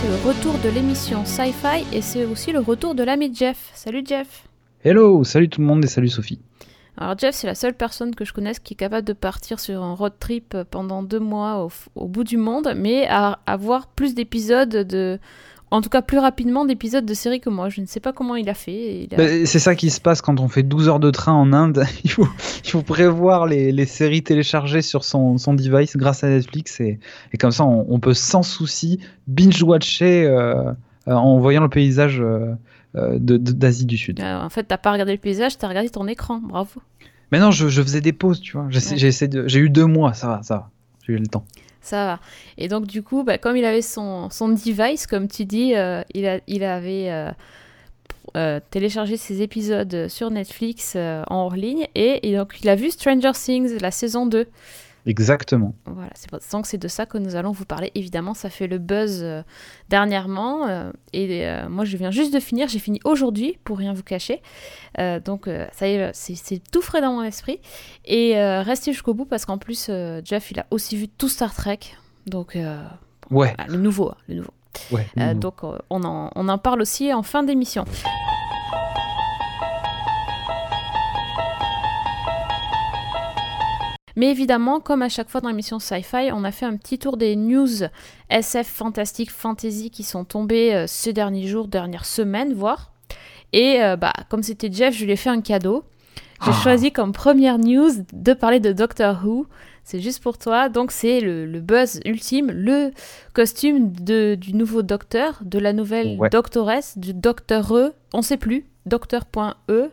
c'est le retour de l'émission Sci-Fi et c'est aussi le retour de l'ami Jeff. Salut Jeff. Hello, salut tout le monde et salut Sophie. Alors Jeff, c'est la seule personne que je connaisse qui est capable de partir sur un road trip pendant deux mois au, bout du monde, mais à avoir plus d'épisodes de... En tout cas, plus rapidement d'épisodes de série que moi. Je ne sais pas comment il a fait. Bah, c'est ça qui se passe quand on fait 12 heures de train en Inde. il, faut, il faut prévoir les, séries téléchargées sur son, son, device grâce à Netflix. Et, et comme ça, on, peut sans souci binge-watcher euh, euh, en voyant le paysage euh, d'Asie du Sud. en fait, t'as pas regardé le paysage, t'as regardé ton écran. Bravo. Mais non, je, je faisais des pauses, tu vois. J'ai eu deux mois, ça va, ça va. J'ai eu le temps. Et donc, du coup, bah, comme il avait son, device, comme tu dis, euh, il avait euh, euh, téléchargé ses épisodes sur Netflix en hors ligne. Et, et, donc, il a vu Stranger Things, la saison 2. Exactement. Voilà, c'est donc c'est de ça que nous allons vous parler. Évidemment, ça fait le buzz euh, dernièrement. Euh, et euh, moi, je viens juste de finir. J'ai fini aujourd'hui, pour rien vous cacher. donc, ça y est, c'est tout frais dans mon esprit. Et restez jusqu'au bout parce qu'en plus, Jeff, il a aussi vu tout Star Trek. Donc, ouais. le nouveau, le nouveau. Ouais, donc, on en, on en parle aussi en fin d'émission. Mais évidemment, comme à chaque fois dans l'émission Sci-Fi, on a fait un petit tour des news SF, fantastique, fantasy qui sont tombées euh, ces derniers jours, dernières semaines, voire. Et euh, bah, comme c'était Jeff, je lui ai fait un cadeau. J'ai ah. choisi comme première news de parler de Doctor Who. C'est juste pour toi. Donc c'est le, buzz ultime, le costume de, du nouveau docteur, de la nouvelle doctoresse, du docteur E, on sait plus, docteur.e,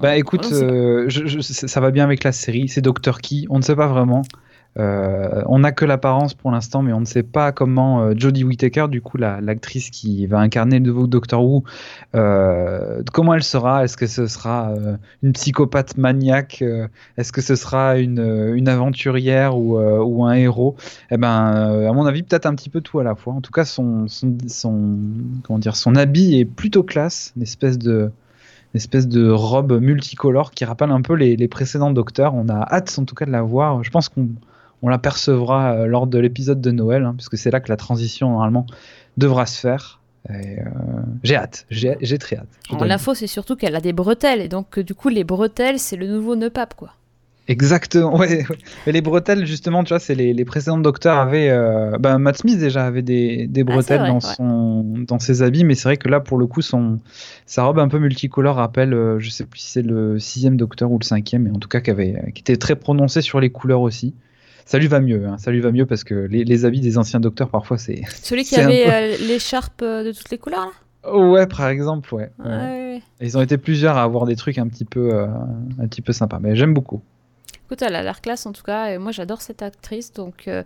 bah écoute, euh, ça va bien avec la série. C'est Docteur Qui On ne sait pas vraiment. Euh, on n'a que l'apparence pour l'instant, mais on ne sait pas comment euh, Jodie Whittaker, du coup l'actrice qui va incarner le nouveau Doctor Who, comment elle sera? Est-ce que ce sera une psychopathe maniaque? Est-ce que ce sera une, une aventurière ou, ou, un héros? Eh ben, à mon avis, peut-être un petit peu tout à la fois. En tout cas, son, son, son comment dire, son habit est plutôt classe, une espèce de espèce de robe multicolore qui rappelle un peu les, précédents Docteurs. On a hâte en tout cas de la voir. Je pense qu'on on l'apercevra euh, lors de l'épisode de Noël, hein, puisque c'est là que la transition normalement devra se faire. Euh, j'ai hâte, j'ai très hâte. L'info, c'est surtout qu'elle a des bretelles, et donc du coup, les bretelles, c'est le nouveau nœud quoi. Exactement, ouais. Mais les bretelles, justement, tu vois, c'est les, les précédents docteurs avaient. Euh, ben, Matt Smith déjà avait des, des ah, bretelles dans, son, dans ses habits, mais c'est vrai que là, pour le coup, son, sa robe un peu multicolore rappelle, euh, je sais plus si c'est le sixième docteur ou le cinquième, mais en tout cas qui, avait, qui était très prononcé sur les couleurs aussi. Ça lui va mieux, hein, ça lui va mieux parce que les, les habits des anciens docteurs, parfois, c'est. Celui qui avait euh, l'écharpe de toutes les couleurs, là? Ouais, par exemple, ouais. ouais. Ils ont été plusieurs à avoir des trucs un petit peu, un petit peu sympas, mais j'aime beaucoup elle a l'air classe en tout cas. Et moi, j'adore cette actrice. Donc, euh,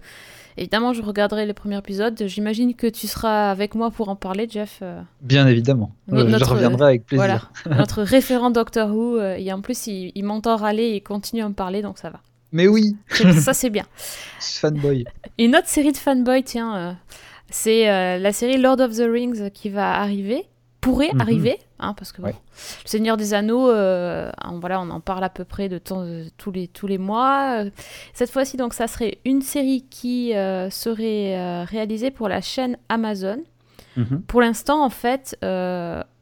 évidemment, je regarderai les premiers épisodes. J'imagine que tu seras avec moi pour en parler, Jeff. Euh. Bien évidemment. Euh, je reviendrai avec plaisir. Voilà, notre référent Doctor Who. et en plus, il, il m'entend râler et continue à me parler, donc ça va. Mais oui. ça, c'est bien. Fanboy. Une autre série de fanboy, tiens. c'est la série Lord of the Rings qui va arriver pourrait mhm. arriver, hein, parce que le Seigneur des Anneaux, euh, on, voilà, on en parle à peu près de, temps, tous, les, tous les mois. Cette fois-ci, donc, ça serait une série qui euh, serait euh, réalisée pour la chaîne Amazon. Mhm. Pour l'instant, en fait,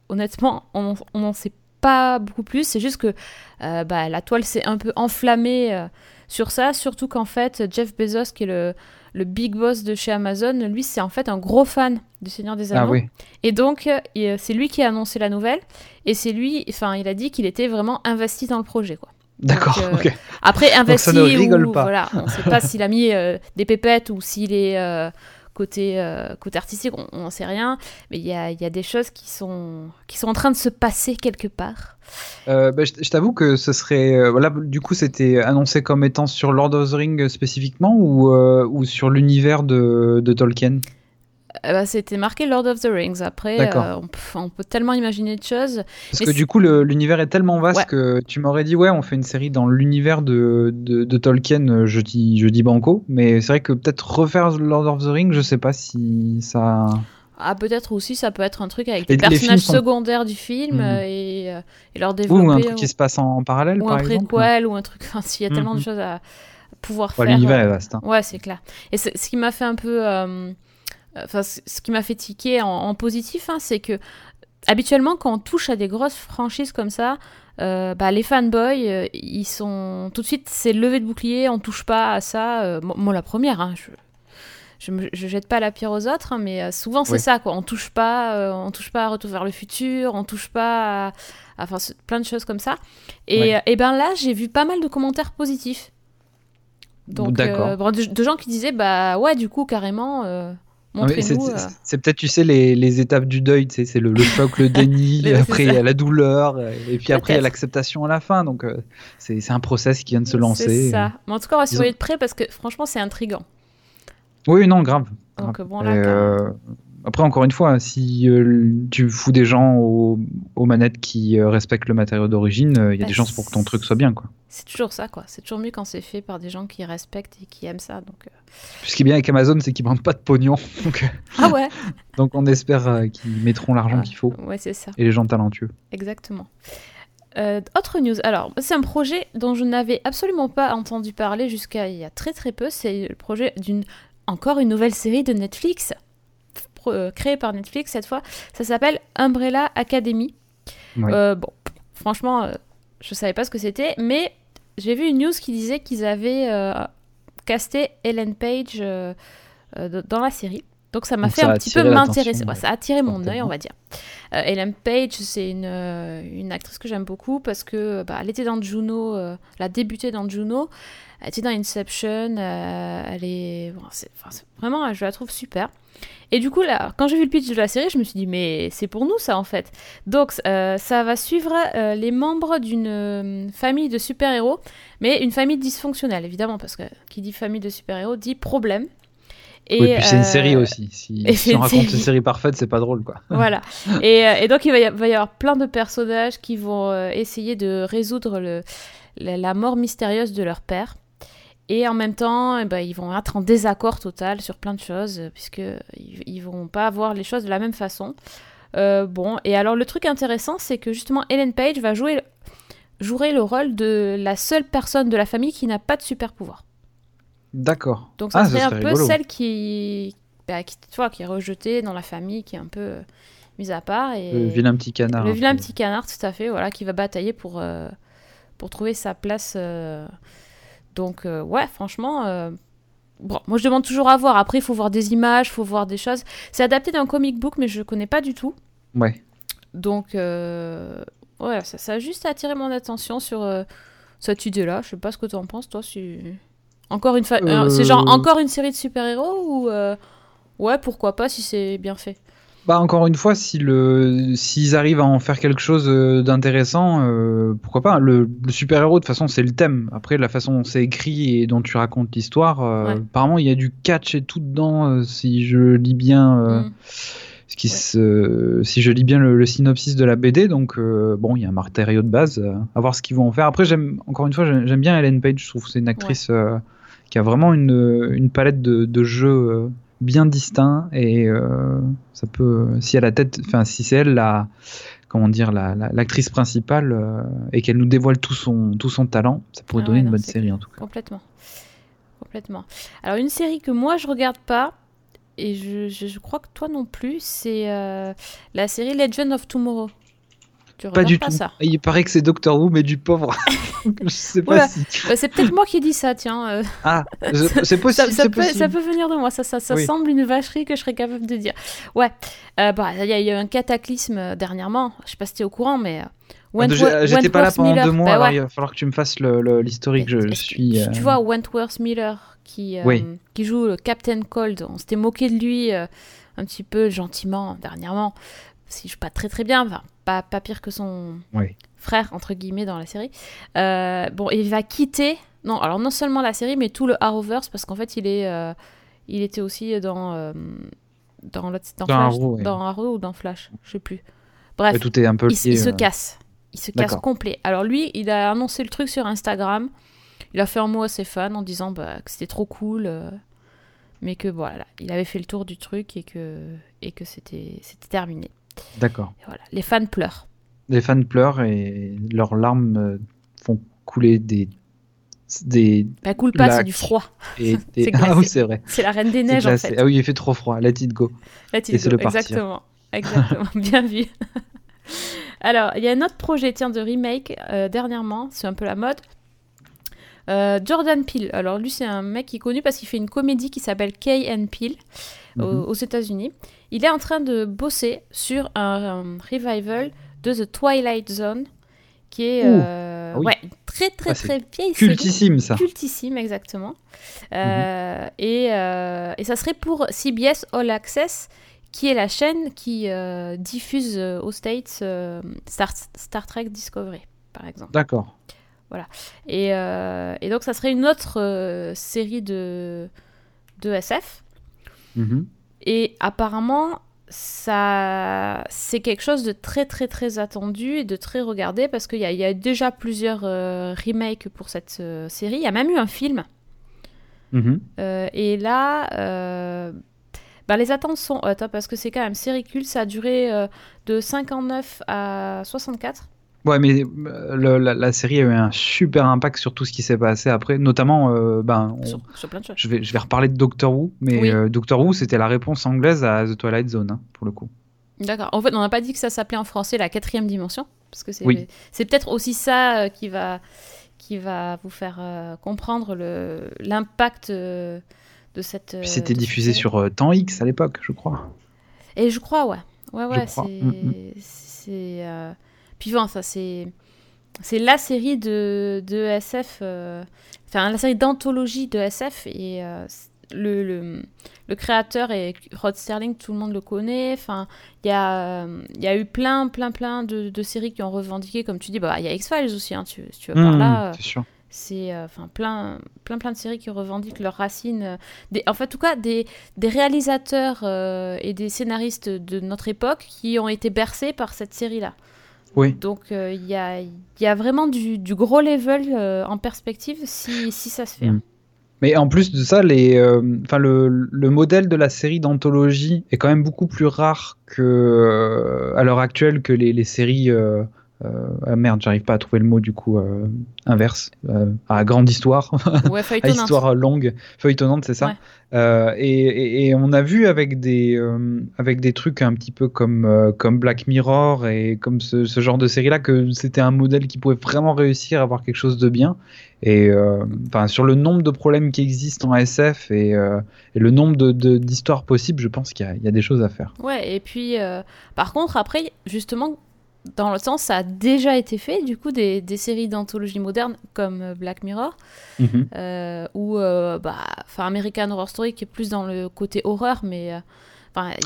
honnêtement, on n'en sait pas beaucoup plus. C'est juste que bah, la toile s'est un peu enflammée sur ça, surtout qu'en fait, Jeff Bezos, qui est le le big boss de chez Amazon, lui, c'est en fait un gros fan du Seigneur des ah Anneaux. Et donc, euh, c'est lui qui a annoncé la nouvelle. Et c'est lui, enfin, il a dit qu'il était vraiment investi dans le projet, quoi. D'accord. Euh, après, investi ça ne rigole pas. voilà, on ne sait pas s'il a mis euh, des pépettes ou s'il est côté, côté artistique, on n'en sait rien. Mais il y a, y a, des choses qui sont, qui sont en train de se passer quelque part. Euh, bah, je, t'avoue que ce serait. Euh, du coup, c'était annoncé comme étant sur Lord of the Rings spécifiquement ou, euh, ou sur l'univers de, de, Tolkien? Bah, C'était marqué Lord of the Rings. Après, on, peut tellement imaginer de choses. Parce que du coup, l'univers est tellement vaste que tu m'aurais dit, ouais, on fait une série dans l'univers de, de, de, Tolkien, je dis, je dis banco. Mais c'est vrai que peut-être refaire Lord of the Rings, je sais pas si ça. Ah, peut-être aussi, ça peut être un truc avec les, personnages secondaires du film mhm. euh, et, euh, et, leur développer. Ou un truc qui se passe en, parallèle, ou par un préquel, ou un truc. Enfin, s'il y a tellement de mhm. choses à pouvoir faire. L'univers est vaste. Hein. Ouais, c'est clair. Et ce qui m'a fait un peu enfin, ce qui m'a fait tiquer en, positif, hein, c'est que habituellement, quand on touche à des grosses franchises comme ça, euh, bah, les fanboys, euh, ils sont tout de suite, c'est levé de bouclier, on touche pas à ça. moi, la première, hein, je, je, jette pas la pierre aux autres, hein, mais souvent c'est ça, quoi. On touche pas, on touche pas à Retour vers le futur, on touche pas à, enfin plein de choses comme ça. Et, et ben là, j'ai vu pas mal de commentaires positifs. Donc, euh, de, gens qui disaient, bah ouais, du coup, carrément, euh, montrez-nous. Euh. C'est peut-être, tu sais, les, les, étapes du deuil, tu sais, c'est le, le, choc, le déni, après il y a la douleur, et puis après il y a l'acceptation à la fin. Donc, c'est un process qui vient de se lancer. C'est ça. Mais en tout cas, on va se de près parce que franchement, c'est intriguant. Oui, non, grave. Donc, bon, là, après, encore une fois, si euh, tu fous des gens aux, manettes qui euh, respectent le matériau d'origine, euh, il y a bah, des chances pour que ton truc soit bien. quoi. C'est toujours ça, quoi. C'est toujours mieux quand c'est fait par des gens qui respectent et qui aiment ça. Donc, Ce qui est bien avec Amazon, c'est qu'ils ne pas de pognon. donc, ah ouais Donc on espère qu'ils mettront l'argent qu'il faut. Ouais, c'est ça. Et les gens talentueux. Exactement. autre news. Alors, c'est un projet dont je n'avais absolument pas entendu parler jusqu'à il y a très très peu. C'est le projet d'une encore une nouvelle série de Netflix. Euh, créé par Netflix cette fois. Ça s'appelle Umbrella Academy. Euh, bon, franchement, euh, je savais pas ce que c'était, mais j'ai vu une news qui disait qu'ils avaient casté Ellen Page dans la série. Donc ça m'a fait un petit peu m'intéresser. ça a attiré mon œil, on va dire. Ellen Page, c'est une, une, actrice que j'aime beaucoup parce que bah, elle était dans Juno, elle a débuté dans Juno, elle était dans Inception, elle est, bon, vraiment, je la trouve super. Et du coup, là, quand j'ai vu le pitch de la série, je me suis dit, mais c'est pour nous ça en fait. Donc, euh, ça va suivre euh, les membres d'une euh, famille de super-héros, mais une famille dysfonctionnelle, évidemment, parce que qui dit famille de super-héros dit problème. Et, oui, puis c'est une série aussi. Si, on raconte une série parfaite, c'est pas drôle, quoi. Voilà. Et, donc, il va y, avoir plein de personnages qui vont essayer de résoudre le, la mort mystérieuse de leur père. Et en même temps, eh ben, ils vont être en désaccord total sur plein de choses, puisqu'ils ils vont pas voir les choses de la même façon. Euh, bon, et alors le truc intéressant, c'est que justement, Ellen Page va jouer, jouer le rôle de la seule personne de la famille qui n'a pas de super pouvoir. D'accord. Donc ça ah, serait un peu celle qui, bah, qui, tu vois, qui est rejetée dans la famille, qui est un peu euh, mise à part. Et... Le vilain petit canard. Le vilain petit canard, tout à fait, voilà, qui va batailler pour, euh, pour trouver sa place donc, euh, ouais, franchement. Euh, bon, moi, je demande toujours à voir. Après, il faut voir des images, il faut voir des choses. C'est adapté d'un comic book, mais je ne connais pas du tout. Ouais. Donc, euh, ouais, ça, a juste attiré mon attention sur cette idée-là. Je sais pas ce que tu en penses, toi. Si... Encore une C'est genre encore une série de super-héros ou. Ouais, pourquoi pas si c'est bien fait. Bah encore une fois, si le s'ils arrivent à en faire quelque chose euh, d'intéressant, euh, pourquoi pas. Le, super héros de toute façon c'est le thème. Après la façon dont c'est écrit et dont tu racontes l'histoire, euh, apparemment il y a du catch et tout dedans. si je lis bien, mm. ce qui se, si je lis bien le, synopsis de la BD, donc bon il y a un matériau de base. à voir ce qu'ils vont en faire. Après j'aime encore une fois j'aime bien Ellen Page. Je trouve que c'est une actrice qui a vraiment une, une palette de, de jeux bien distinct et euh, ça peut si à la tête enfin si c'est elle la comment dire l'actrice principale euh, et qu'elle nous dévoile tout son tout son talent ça pourrait ah donner une bonne série en tout cas. Complètement. Complètement. Alors une série que moi je regarde pas et je, je, crois que toi non plus c'est euh, la série Legend of Tomorrow pas du tout. Ça. Il paraît que c'est Doctor Who, mais du pauvre. je sais pas si. Bah, c'est peut-être moi qui dis ça, tiens. Euh. Ah, c'est possible. Ça, peut, ça, peut, venir de moi. Ça, semble une vacherie que je serais capable de dire. Ouais. Euh, bah, il y, a eu un cataclysme euh, dernièrement. Je sais pas si tu es au courant, mais. J'étais pas là pendant deux mois, bah, alors il va falloir que tu me fasses l'historique. Je, suis. Tu, vois Wentworth Miller qui, qui joue le Captain Cold? On s'était moqué de lui un petit peu gentiment dernièrement si je pas très très bien, enfin pas, pas pire que son frère entre guillemets dans la série. Euh, bon, il va quitter, non, alors non seulement la série, mais tout le Arrowverse parce qu'en fait il est, euh, il était aussi dans euh, dans, dans, dans, Flash, Arrow, dans Arrow ou dans Flash, je sais plus. Bref, tout est un peu il, se casse, il se casse complet. Alors lui, il a annoncé le truc sur Instagram. Il a fait un mot à ses fans en disant bah, que c'était trop cool mais que voilà, il avait fait le tour du truc et que et que c'était c'était terminé. D'accord. Voilà. Les fans pleurent. Les fans pleurent et leurs larmes euh, font couler des des. Bah, cool pas, c'est du froid. Et ah oui, c'est vrai. C'est la reine des neiges en fait. Ah oui, il fait trop froid. Let it go. Let it go. Exactement. Exactement. Bien vu. Alors, il y a un autre projet tiens, de remake euh, dernièrement, c'est un peu la mode. Euh, Jordan Peele. Alors, lui, c'est un mec qui est connu parce qu'il fait une comédie qui s'appelle Kay and Peele aux, mhm. États-Unis. Il est en train de bosser sur un, revival de The Twilight Zone qui est euh, ah ouais, très très ah, très vieille cultissime ça cultissime exactement mhm. et, et, ça serait pour CBS All Access qui est la chaîne qui euh, diffuse euh, aux States euh, Star, Trek Discovery, par exemple. D'accord. Voilà. Et, et, donc, ça serait une autre série de, de SF. Mm-hmm. Et apparemment, ça, c'est quelque chose de très, très, très attendu et de très regardé parce qu'il y, y, a déjà plusieurs remakes pour cette série. Il y a même eu un film. Mm-hmm. et là bah, les attentes sont hautes, hein, parce que c'est quand même séricule, ça a duré euh, de 59 à 64. Ouais, mais euh, la, série a eu un super impact sur tout ce qui s'est passé après, notamment. Euh, ben, sur, plein de choses. Je vais, je vais reparler de Doctor Who, mais Doctor Who, c'était la réponse anglaise à The Twilight Zone, hein, pour le coup. D'accord. En fait, on n'a pas dit que ça s'appelait en français la quatrième dimension, parce que c'est c'est peut-être aussi ça qui va qui va vous faire comprendre l'impact de cette. c'était diffusé sur euh, Temps X à l'époque, je crois. Et je crois, ouais. Ouais, ouais, c'est. Euh, puis ça, c'est. C'est la série de, de SF, euh, enfin la série d'anthologie de SF et le, le, le, créateur est Rod Sterling, tout le monde le connaît. Enfin, il y a, y a eu plein, plein, plein de, de, séries qui ont revendiqué, comme tu dis, bah il y a X-Files aussi, hein, tu, tu veux par mm, là. C'est euh, enfin plein, plein plein de séries qui revendiquent leurs racines euh, des, en fait en tout cas des, des réalisateurs euh, et des scénaristes de notre époque qui ont été bercés par cette série là oui. donc il y, a, y, a, vraiment du, du gros level en perspective si, si, ça se fait mm. mais en plus de ça les enfin le, le, modèle de la série d'anthologie est quand même beaucoup plus rare que à l'heure actuelle que les, les séries euh, ah merde, j'arrive pas à trouver le mot du coup euh, inverse. Euh, à grande histoire, ouais, à histoire longue, feuilletonnante, c'est ça. Et, et, on a vu avec des avec des trucs un petit peu comme comme Black Mirror et comme ce, ce genre de série là que c'était un modèle qui pouvait vraiment réussir à avoir quelque chose de bien. Et enfin sur le nombre de problèmes qui existent en SF et, et le nombre de d'histoires possibles, je pense qu'il y, y, a des choses à faire. Ouais, et puis par contre après justement dans le sens, ça a déjà été fait, du coup, des, des séries d'anthologie moderne comme euh, Black Mirror, mhm. euh, ou euh, bah, American Horror Story qui est plus dans le côté horreur, mais.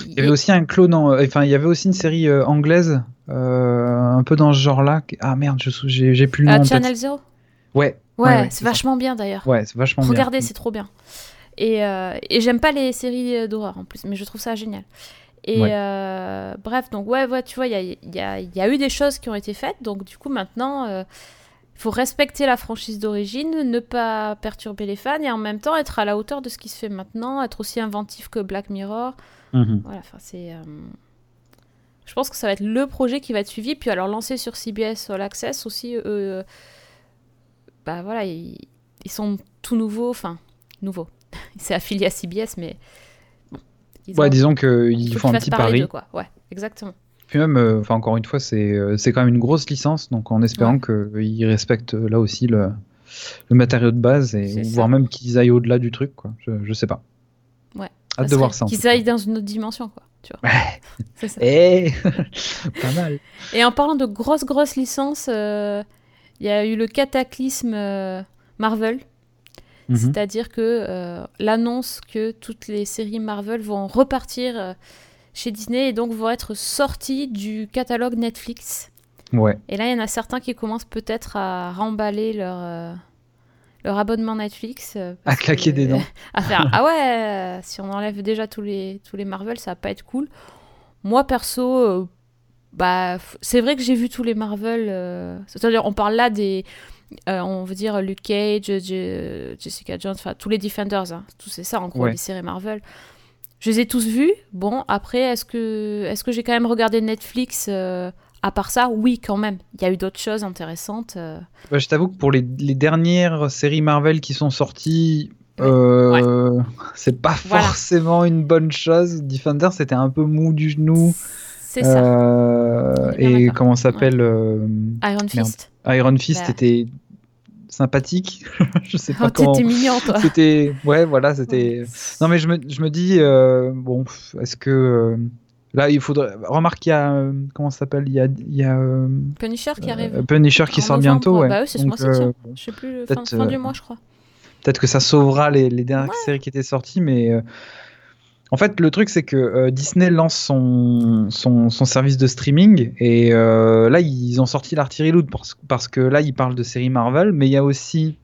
il y avait aussi un clone, enfin, il y avait aussi une série anglaise, un peu dans ce genre-là. Ah merde, j'ai plus le nom. Channel Zero? Ouais. Ouais, c'est vachement bien d'ailleurs. Ouais, c'est vachement bien. Regardez, c'est trop bien. Et, et j'aime pas les séries d'horreur en plus, mais je trouve ça génial. Et euh, bref, donc ouais, ouais tu vois, il y a, y, a, y a, eu des choses qui ont été faites. Donc du coup, maintenant, il euh, faut respecter la franchise d'origine, ne pas perturber les fans et en même temps être à la hauteur de ce qui se fait maintenant, être aussi inventif que Black Mirror. Mhm. Voilà, enfin, c'est. Euh, je pense que ça va être le projet qui va être suivi. Puis alors, lancé sur CBS All Access aussi, eux. bah voilà, ils, ils sont tout nouveaux. Enfin, nouveaux. c'est affilié à CBS, mais ouais, disons qu'ils font un petit pari. quoi. Ouais, exactement. Puis même, euh, enfin encore une fois, c'est euh, c'est quand même une grosse licence, donc en espérant qu'ils respectent euh, là aussi le, le matériau de base et voire même qu'ils aillent au-delà du truc, quoi. Je, je sais pas. Ouais. Hâte de voir ça. Qu'ils aillent dans une autre dimension, quoi. Tu vois. Ouais. c'est ça. Et... pas mal. Et en parlant de grosses grosses licences, il y a eu le cataclysme Marvel Mhm. C'est-à-dire que euh, l'annonce que toutes les séries Marvel vont repartir euh, chez Disney et donc vont être sorties du catalogue Netflix. Ouais. Et là, il y en a certains qui commencent peut-être à remballer leur, euh, leur abonnement Netflix. à claquer des dents. à faire Ah ouais, si on enlève déjà tous les, tous les Marvel, ça va pas être cool. Moi, perso, bah, c'est vrai que j'ai vu tous les Marvel. C'est-à-dire, on parle là des euh, on veut dire Luke Cage, Jessica Jones, enfin tous les Defenders, hein. tout c'est ça en gros, les séries Marvel. Je les ai tous vus. Bon, après, est-ce que, est que j'ai quand même regardé Netflix euh, à part ça, oui, quand même. Il y a eu d'autres choses intéressantes. Euh. Bah, je t'avoue que pour les, dernières séries Marvel qui sont sorties, euh, c'est pas forcément une bonne chose. Defender, c'était un peu mou du genou. C'est ça. Euh, et comment s'appelle Iron Fist. Iron Fist bah. était sympathique. je sais pas oh, comment. T'étais mignon, toi. C'était, ouais, voilà, c'était. Non, mais je me, je me dis, bon, est-ce que Là, il faudrait. Remarque, il y a. Euh, comment ça s'appelle Il y a. Il y a euh, Punisher qui arrive. Euh, Punisher qui sort bientôt, ouais. Bah oui, c'est ce mois-ci. Je sais plus, fin, fin du mois, je crois. Peut-être que ça sauvera les, les dernières séries qui étaient sorties, mais. En fait, le truc, c'est que Disney lance son, son, son, service de streaming et là, ils ont sorti l'artillerie loot parce, parce, que là, ils parlent de séries Marvel, mais il y a aussi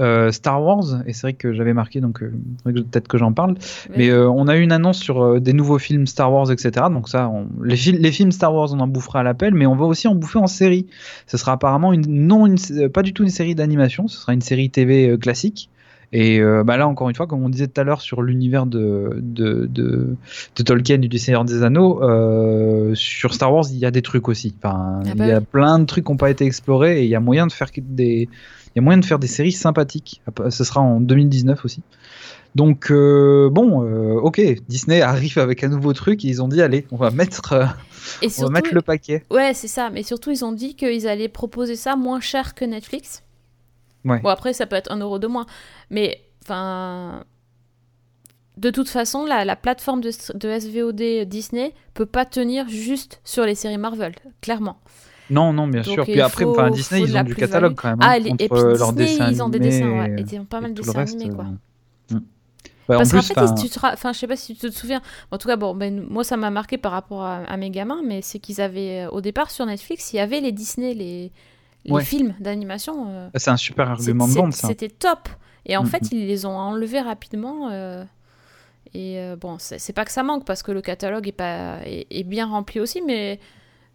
euh, Star Wars, et c'est vrai que j'avais marqué, donc euh, peut-être que j'en parle, mais euh, on a eu une annonce sur des nouveaux films Star Wars, etc. Donc ça, les, les, films Star Wars, on en bouffera à l'appel, mais on va aussi en bouffer en série. Ce sera apparemment une, non, une, pas du tout une série d'animation, ce sera une série TV classique. Et bah là, encore une fois, comme on disait tout à l'heure sur l'univers de, de, de, de, Tolkien et du Seigneur des Anneaux, sur Star Wars, il y a des trucs aussi. Enfin, ah bah il y a plein de trucs qui n'ont pas été explorés et il y a moyen de faire des, il y a moyen de faire des séries sympathiques. Ce sera en 2019 aussi. Donc euh, bon, euh, ok, Disney arrive avec un nouveau truc et ils ont dit allez, on va mettre, euh, on va mettre le paquet. Ouais, c'est ça. Mais surtout, ils ont dit qu'ils allaient proposer ça moins cher que Netflix. Ouais. Bon après, ça peut être un euro de moins, mais enfin, de toute façon, la, la plateforme de, de, SVOD Disney peut pas tenir juste sur les séries Marvel, clairement. Non, non, bien sûr. Puis après, enfin, Disney, ils ont du catalogue quand même. Hein, ah, et puis Disney, ils ont des dessins, ouais. Et ils ont pas mal de dessins animés, quoi. Euh, hmm. Parce qu'en fait, si tu te... enfin, je sais pas si tu te souviens. En tout cas, bon, ben, moi, ça m'a marqué par rapport à, mes gamins, mais c'est qu'ils avaient, euh, au départ, sur Netflix, il y avait les Disney, les, les films d'animation. Euh, c'est un super argument de vente, ça. C'était top. Et en hmm, fait, hmm. ils les ont enlevés rapidement. et bon, c'est pas que ça manque, parce que le catalogue est, pas, est bien rempli aussi, mais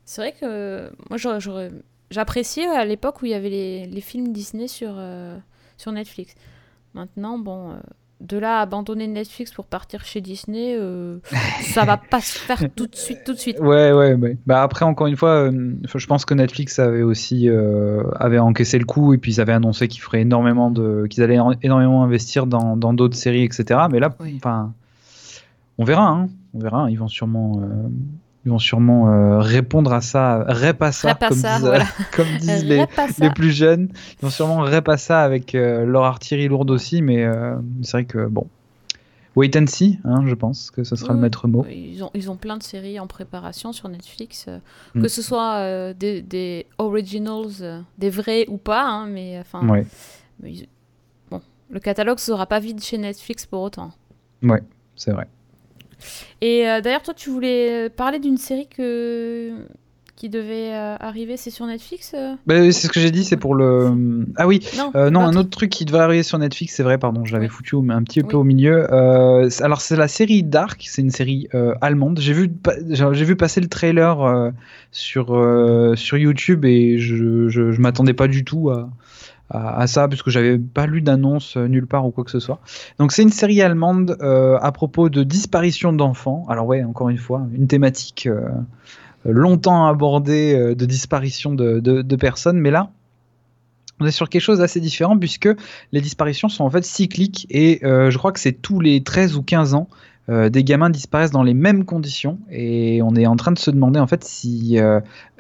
c'est vrai que moi, j'appréciais à l'époque où il y avait les, films Disney sur, euh, sur Netflix. Maintenant, bon, euh, de là à abandonner Netflix pour partir chez Disney, euh, ça va pas se faire tout de suite, tout de suite. Ouais, ouais, ouais. Bah après, encore une fois, je pense que Netflix avait aussi avait encaissé le coup et puis ils avaient annoncé qu'ils feraient énormément de, qu'ils allaient énormément investir dans d'autres séries, etc. Mais là, enfin, on verra, hein. on verra. Ils vont sûrement ils vont sûrement euh, répondre à ça, comme disent, comme disent les, les, plus jeunes. Ils vont sûrement repasser ça avec euh, leur artillerie lourde aussi, mais euh, c'est vrai que bon. Wait and see, hein, je pense que ce sera le maître mot. Ils ont, ils ont plein de séries en préparation sur Netflix, mm. que ce soit des, des, originals, des vrais ou pas, hein, mais enfin. Ouais. bon, le catalogue ne sera pas vide chez Netflix pour autant. Ouais, c'est vrai. Et euh, d'ailleurs, toi, tu voulais parler d'une série que qui devait euh, arriver, c'est sur Netflix euh bah, C'est ce que j'ai dit, c'est pour le. Ah oui, non, un autre truc qui devait arriver sur Netflix, c'est vrai, pardon, je l'avais foutu un petit peu au milieu. alors, c'est la série Dark, c'est une série allemande. J'ai vu, j'ai vu passer le trailer sur, sur YouTube et je, je, je m'attendais pas du tout à, à, ça, puisque j'avais pas lu d'annonce euh, nulle part ou quoi que ce soit. Donc c'est une série allemande euh, à propos de disparition d'enfants. Alors ouais, encore une fois, une thématique euh, longtemps abordée de disparition de, de, personnes, mais là, on est sur quelque chose d'assez différent puisque les disparitions sont en fait cycliques et je crois que c'est tous les 13 ou 15 ans des gamins disparaissent dans les mêmes conditions et on est en train de se demander en fait si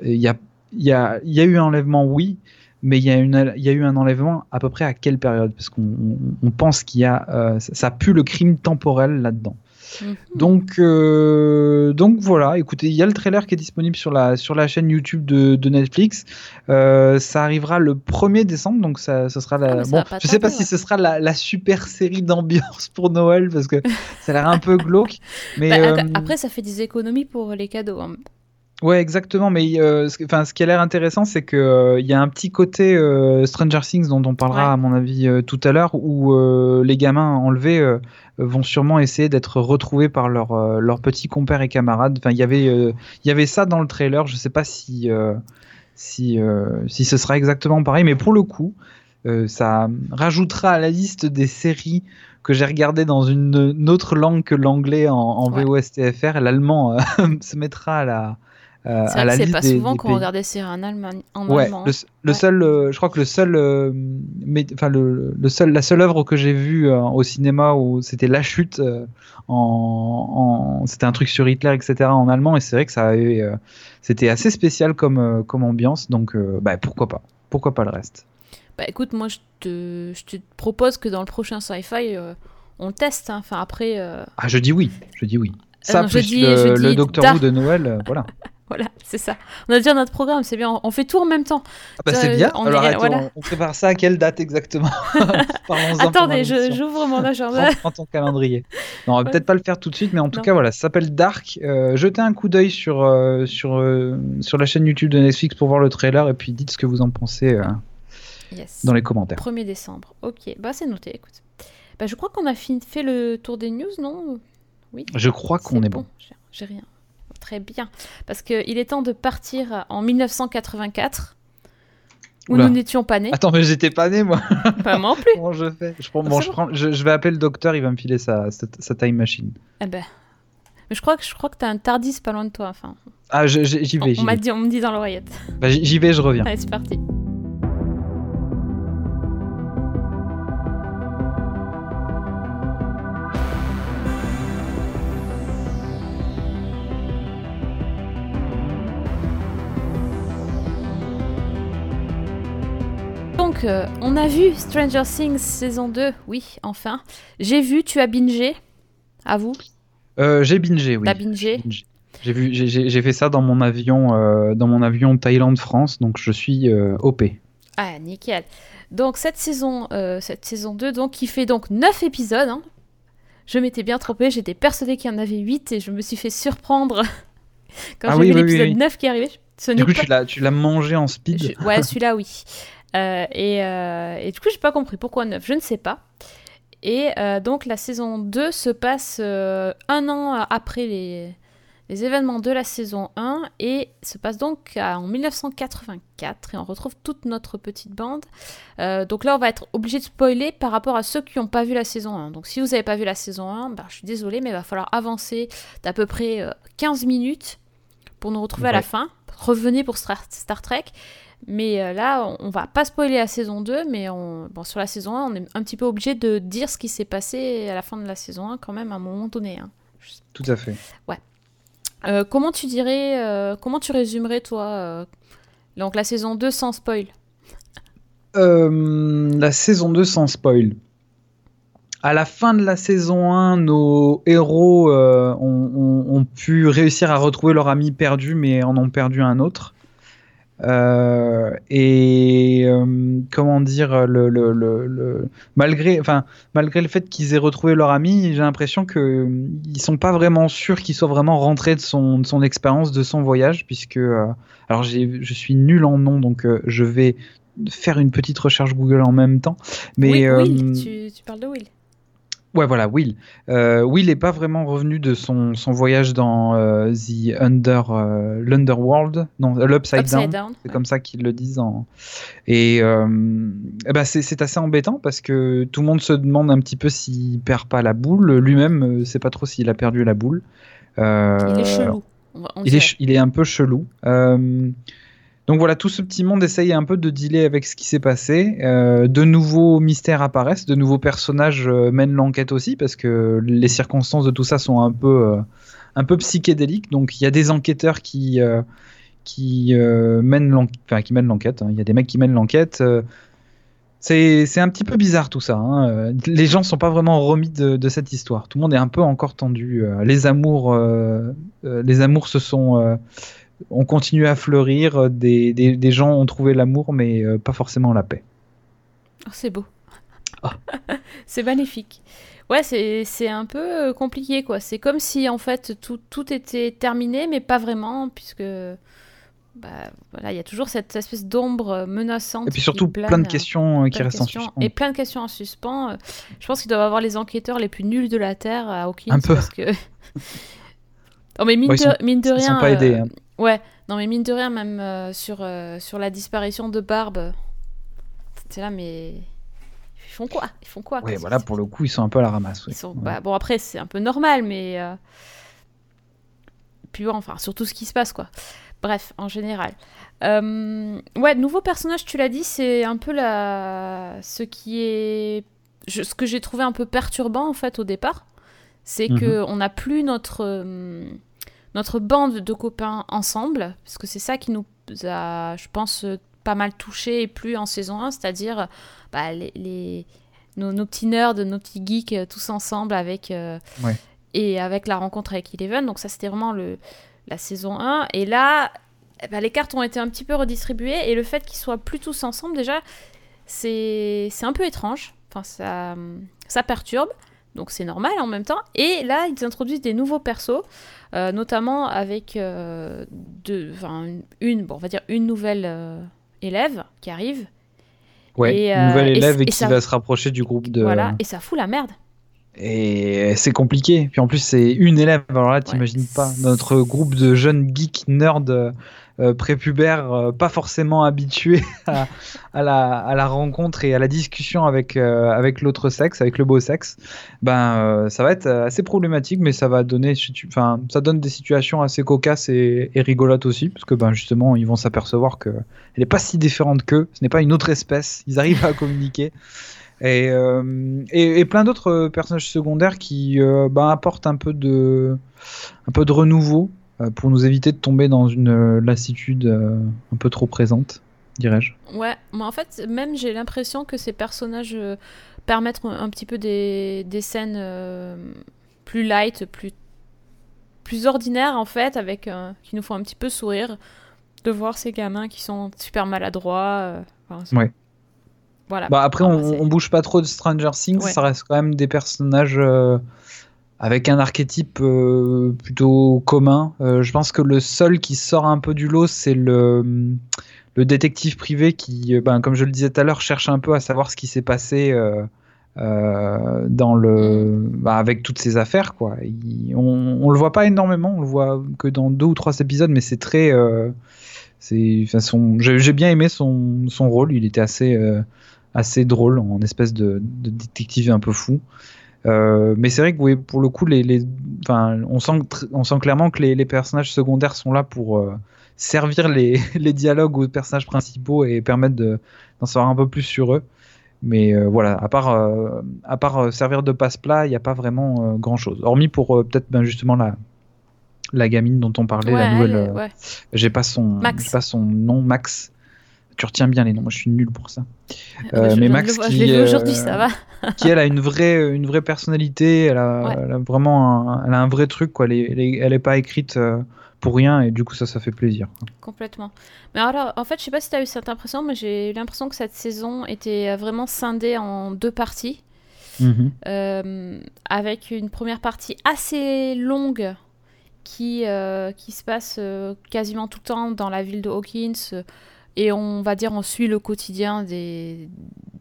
il y a, y, a, y a eu un enlèvement, oui, mais il y, a une, il y a eu un enlèvement à peu près à quelle période? Parce qu'on on pense qu'il y a, euh, ça pue le crime temporel là-dedans. Mhm. Donc, euh, donc voilà, écoutez, il y a le trailer qui est disponible sur la, sur la chaîne YouTube de, de Netflix. Euh, ça arrivera le 1er décembre, donc ça, ça sera la. Ah, bon, je sais pas si ce sera la, la super série d'ambiance pour Noël parce que ça a l'air un peu glauque. Mais bah, après, ça fait des économies pour les cadeaux. Hein. Ouais, exactement. Mais euh, ce, enfin, ce qui a l'air intéressant, c'est que euh, il y a un petit côté euh, Stranger Things dont on parlera à mon avis tout à l'heure, où les gamins enlevés vont sûrement essayer d'être retrouvés par leurs leurs petits compères et camarades. Enfin, il y avait il y avait ça dans le trailer. Je sais pas si si si ce sera exactement pareil, mais pour le coup, ça rajoutera à la liste des séries que j'ai regardé dans une, autre langue que l'anglais en, en VOSTFR. L'allemand se mettra à la Euh, c'est vrai c'est pas souvent qu'on regarde des séries en, Allemagne, en ouais, allemand. Le, seul, euh, je crois que le seul, euh, mais, enfin le, le, seul, la seule œuvre que j'ai vue au cinéma où c'était La Chute, en, c'était un truc sur Hitler, etc. en allemand, et c'est vrai que ça avait, c'était assez spécial comme, comme ambiance, donc bah, pourquoi pas, pourquoi pas le reste. Bah écoute, moi je te, je te propose que dans le prochain sci-fi, on teste. Hein. Enfin après. Ah je dis oui, je dis oui. Ça, plus dis, le, le Docteur Who de Noël, voilà. Voilà, c'est ça. On a déjà notre programme, c'est bien. On fait tout en même temps. Ah bah c'est bien. On, Alors, on, prépare ça à quelle date exactement Attendez, j'ouvre mon agenda. Prends ton calendrier. Non, on va peut-être pas le faire tout de suite, mais en tout cas, voilà, ça s'appelle Dark. Euh, jetez un coup d'œil sur, euh, sur, euh, sur la chaîne YouTube de Netflix pour voir le trailer et puis dites ce que vous en pensez dans les commentaires. 1er décembre. Ok, bah c'est noté, écoute. Bah, je crois qu'on a fait le tour des news, non? Oui. Je crois qu'on est, bon. J'ai rien très bien. Parce qu'il est temps de partir en 1984, où nous n'étions pas nés. Attends, mais j'étais pas né, moi. Pas moi non plus. Comment je fais? Je, prends, bon, je, prends, je, vais appeler le docteur, il va me filer sa, sa, time machine. Eh ben. Mais je crois que je crois que t'as un Tardis pas loin de toi. Enfin. Ah, j'y vais. On, m'a dit, on me dit dans l'oreillette. Bah, j'y vais, je reviens. Allez, c'est parti. Donc, euh, on a vu Stranger Things saison 2, oui, enfin. J'ai vu, tu as bingé À vous euh, J'ai bingé, oui. T'as bingé J'ai vu, j'ai fait ça dans mon avion, euh, dans mon avion Thaïlande-France, donc je suis OP. Ah, nickel. Donc cette saison, cette saison 2, donc, qui fait donc 9 épisodes. Hein. Je m'étais bien trompée, j'étais persuadée qu'il y en avait 8 et je me suis fait surprendre quand ah j'ai vu l'épisode 9 qui arrivait. Ce du coup, tu l'as mangé en speed Ouais, celui-là, oui. Euh, euh, et, du coup, j'ai pas compris pourquoi 9, je ne sais pas. Et euh, donc, la saison 2 se passe un an après les, les, événements de la saison 1 et se passe donc en 1984 et on retrouve toute notre petite bande. donc là, on va être obligé de spoiler par rapport à ceux qui n'ont pas vu la saison 1. Donc, si vous n'avez pas vu la saison 1, bah, je suis désolée, mais il va falloir avancer d'à peu près 15 minutes pour nous retrouver à la fin. Revenez pour Star Trek. Mais euh, là, on va pas spoiler la saison 2, mais on... bon, sur la saison 1, on est un petit peu obligé de dire ce qui s'est passé à la fin de la saison 1 quand même à un moment donné. Hein. Tout à fait. Ouais. Euh, comment tu dirais, euh, comment tu résumerais toi donc la saison 2 sans spoil? La saison 2 sans spoil. À la fin de la saison 1, nos héros ont, ont, pu réussir à retrouver leur ami perdu, mais en ont perdu un autre. Euh, et euh, comment dire, le, le, le, malgré, enfin, malgré le fait qu'ils aient retrouvé leur ami, j'ai l'impression qu'ils euh, ils sont pas vraiment sûrs qu'ils soient vraiment rentrés de son, de son expérience, de son voyage, puisque, alors je suis nul en nom, donc je vais faire une petite recherche Google en même temps. Mais, oui, tu, tu parles de Will. Ouais, voilà, Will. Euh, Will n'est pas vraiment revenu de son, son voyage dans euh, the under, euh, l'Underworld, non, l'Upside Down. C'est comme ça qu'ils le disent. En... Et, ben c'est assez embêtant parce que tout le monde se demande un petit peu s'il perd pas la boule. Lui-même, sait pas trop s'il a perdu la boule. il est chelou. il, est, il est un peu chelou. Donc voilà, tout ce petit monde essaye un peu de dealer avec ce qui s'est passé. Euh, de nouveaux mystères apparaissent, de nouveaux personnages euh, mènent l'enquête aussi, parce que les circonstances de tout ça sont un peu, euh, psychédéliques. Donc il y a des enquêteurs qui, mènent l'enquête. Hein. Il y a des mecs qui mènent l'enquête. c'est un petit peu bizarre tout ça. Hein. Les gens sont pas vraiment remis de, cette histoire. Tout le monde est un peu encore tendu. Les amours se sont on continue à fleurir, euh, des, des, gens ont trouvé l'amour, mais euh, pas forcément la paix. Oh, c'est beau. Ah. c'est magnifique. Ouais, c'est un peu euh, compliqué, quoi. C'est comme si, en fait, tout, tout, était terminé, mais pas vraiment, puisque... Bah, voilà, il y a toujours cette espèce d'ombre menaçante. Et puis surtout plein de questions qui restent en suspens. Et plein de questions en suspens. Je pense qu'ils doivent avoir les enquêteurs les plus nuls de la Terre à Hawkins. Un peu. Parce que... oh, mais mine, de, mine de rien... Sont pas aidés. Hein. Ouais, non mais mine de rien, même euh, sur, euh, sur la disparition de Barbe, c'est là, mais ils font quoi? Ils font quoi? Ouais, voilà, pour le coup, ils sont un peu à la ramasse. Ils sont... Bah, bon, après, c'est un peu normal, mais. Euh, puis bon, enfin, surtout ce qui se passe, quoi. bref, en général. Ouais, nouveau personnage, tu l'as dit, c'est un peu la... ce qui est. ce que j'ai trouvé un peu perturbant en fait au départ. C'est qu'on que on n'a plus notre. Notre bande de copains ensemble, parce que c'est ça qui nous a, je pense, pas mal touché et plus en saison 1, c'est-à-dire bah, les, nos, petits nerds, nos petits geeks euh, tous ensemble avec. Ouais. Et avec la rencontre avec Eleven. Donc, ça, c'était vraiment le, la saison 1. Et là, eh ben, les cartes ont été un petit peu redistribuées et le fait qu'ils soient plus tous ensemble, déjà, c'est un peu étrange. Enfin, ça, ça perturbe. Donc c'est normal en même temps. Et là, ils introduisent des nouveaux persos, euh, notamment avec euh, deux, une, bon, on va dire une nouvelle euh, élève qui arrive. Ouais, une nouvelle élève et, qui va se rapprocher du groupe de. Voilà, et ça fout la merde. Et c'est compliqué. Puis en plus, c'est une élève. Alors là, t'imagines pas. Notre groupe de jeunes geeks nerds euh, prépubères, euh, pas forcément habitués à, la, rencontre et à la discussion avec, euh, avec l'autre sexe, avec le beau sexe, ben, ça va être assez problématique, mais ça va donner. Enfin, ça donne des situations assez cocasses et, rigolotes aussi, parce que ben, justement, ils vont s'apercevoir qu'elle n'est pas si différente qu'eux. Ce n'est pas une autre espèce. Ils arrivent à communiquer. Et, et, plein d'autres personnages secondaires qui bah, apportent un peu de, un peu de renouveau pour nous éviter de tomber dans une lassitude un peu trop présente, dirais-je. Ouais, moi en fait, même j'ai l'impression que ces personnages permettent un petit peu des, des scènes plus light, plus, plus ordinaires en fait, avec, qui nous font un petit peu sourire de voir ces gamins qui sont super maladroits. ouais. Bah après, on, bouge pas trop de Stranger Things, ça reste quand même des personnages euh, avec un archétype euh, plutôt commun. Euh, je pense que le seul qui sort un peu du lot, c'est le, le détective privé qui, ben, comme je le disais tout à l'heure, cherche un peu à savoir ce qui s'est passé. dans le bah, avec toutes ces affaires quoi on, on, le voit pas énormément on le voit que dans deux ou trois épisodes mais c'est très c'est j'ai bien aimé son, son rôle il était assez assez drôle, en espèce de, détective un peu fou. Euh, mais c'est vrai que oui, pour le coup, les, les on, sent, on sent clairement que les, les, personnages secondaires sont là pour euh, servir les, les, dialogues aux personnages principaux et permettre d'en savoir un peu plus sur eux. Mais euh, voilà, à part, à part servir de passe-plat, il n'y a pas vraiment grand-chose. Hormis pour peut-être ben, justement la, la gamine dont on parlait, la nouvelle. J'ai pas son, pas son nom, Max tu retiens bien les noms. Moi, je suis nul pour ça. Euh, mais Max, qui, aujourd'hui, ça va. qui elle a une vraie, une vraie personnalité. Elle a, vraiment, un, elle a un vrai truc quoi. Elle est, pas écrite euh, pour rien et du coup ça, ça fait plaisir. Complètement. Mais alors, en fait, je sais pas si tu as eu cette impression, mais j'ai eu l'impression que cette saison était vraiment scindée en deux parties. Mhm. Euh, avec une première partie assez longue qui, qui se passe quasiment tout le temps dans la ville de Hawkins et on va dire, on suit le quotidien des,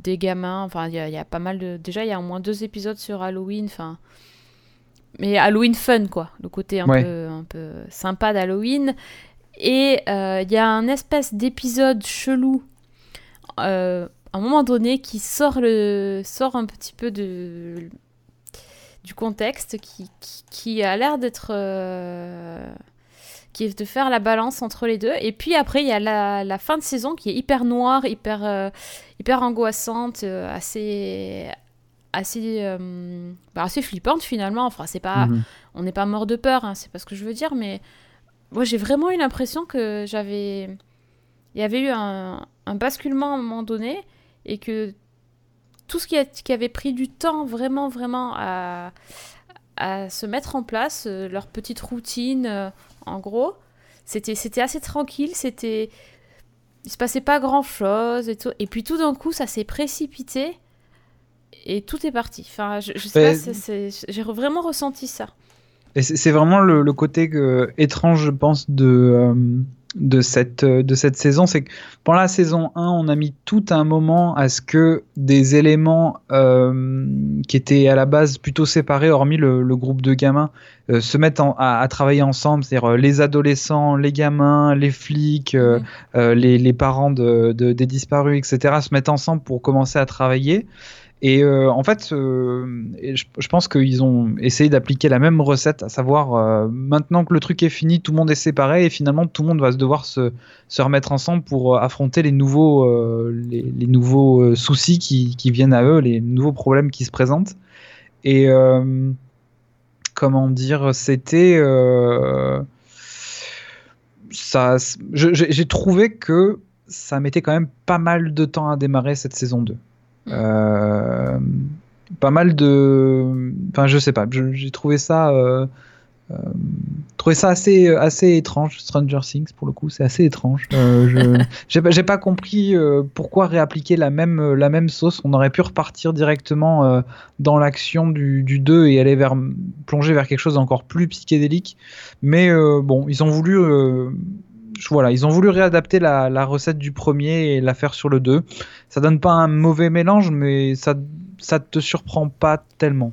des gamins. Enfin, il y, a pas mal de. Déjà, il y a au moins deux épisodes sur Halloween. Enfin. Mais Halloween fun, quoi. Le côté un, peu, un peu sympa d'Halloween. Et euh, il y a un espèce d'épisode chelou. Euh, à un moment donné, qui sort, le, sort un petit peu de, du contexte, qui, qui, a l'air d'être. Euh, qui est de faire la balance entre les deux. Et puis après, il y a la, fin de saison qui est hyper noire, hyper, euh, hyper angoissante, euh, assez, assez, euh, bah, assez flippante finalement. Enfin, c'est pas, mhm. on n'est pas mort de peur, hein, c'est pas ce que je veux dire, mais moi j'ai vraiment eu l'impression que j'avais, il y avait eu un, un, basculement à un moment donné et que tout ce qui, a, qui avait pris du temps vraiment, vraiment à, à se mettre en place, leur petite routine en gros. C'était, c'était assez tranquille, c'était... Il se passait pas grand-chose et tout. Et puis tout d'un coup, ça s'est précipité et tout est parti. Enfin, je, sais pas, j'ai vraiment ressenti ça. Et c'est vraiment le, côté étrange, je pense, de, euh, de cette, euh, de cette saison, c'est que pendant la saison 1, on a mis tout un moment à ce que des éléments euh, qui étaient à la base plutôt séparés, hormis le, groupe de gamins, euh, se mettent à, travailler ensemble, c'est-à-dire les adolescents, les gamins, les flics, les, les, parents de, des disparus, etc., se mettent ensemble pour commencer à travailler. Et euh, en fait, euh, je, pense qu'ils ont essayé d'appliquer la même recette, à savoir euh, maintenant que le truc est fini, tout le monde est séparé et finalement tout le monde va se devoir se, remettre ensemble pour affronter les nouveaux, les, nouveaux soucis qui, qui, viennent à eux, les nouveaux problèmes qui se présentent. Et comment dire, c'était ça. J'ai trouvé que ça mettait quand même pas mal de temps à démarrer cette saison 2. Euh, pas mal de. Enfin, je sais pas, j'ai trouvé ça. Euh, euh, trouvé ça assez, assez étrange, Stranger Things pour le coup, c'est assez étrange. Euh, j'ai pas compris pourquoi réappliquer la même, la même sauce. On aurait pu repartir directement dans l'action du, du, 2 et aller vers, plonger vers quelque chose d'encore plus psychédélique. Mais bon, ils ont voulu voilà, ils ont voulu réadapter la, recette du premier et la faire sur le 2. Ça donne pas un mauvais mélange, mais ça ça te surprend pas tellement.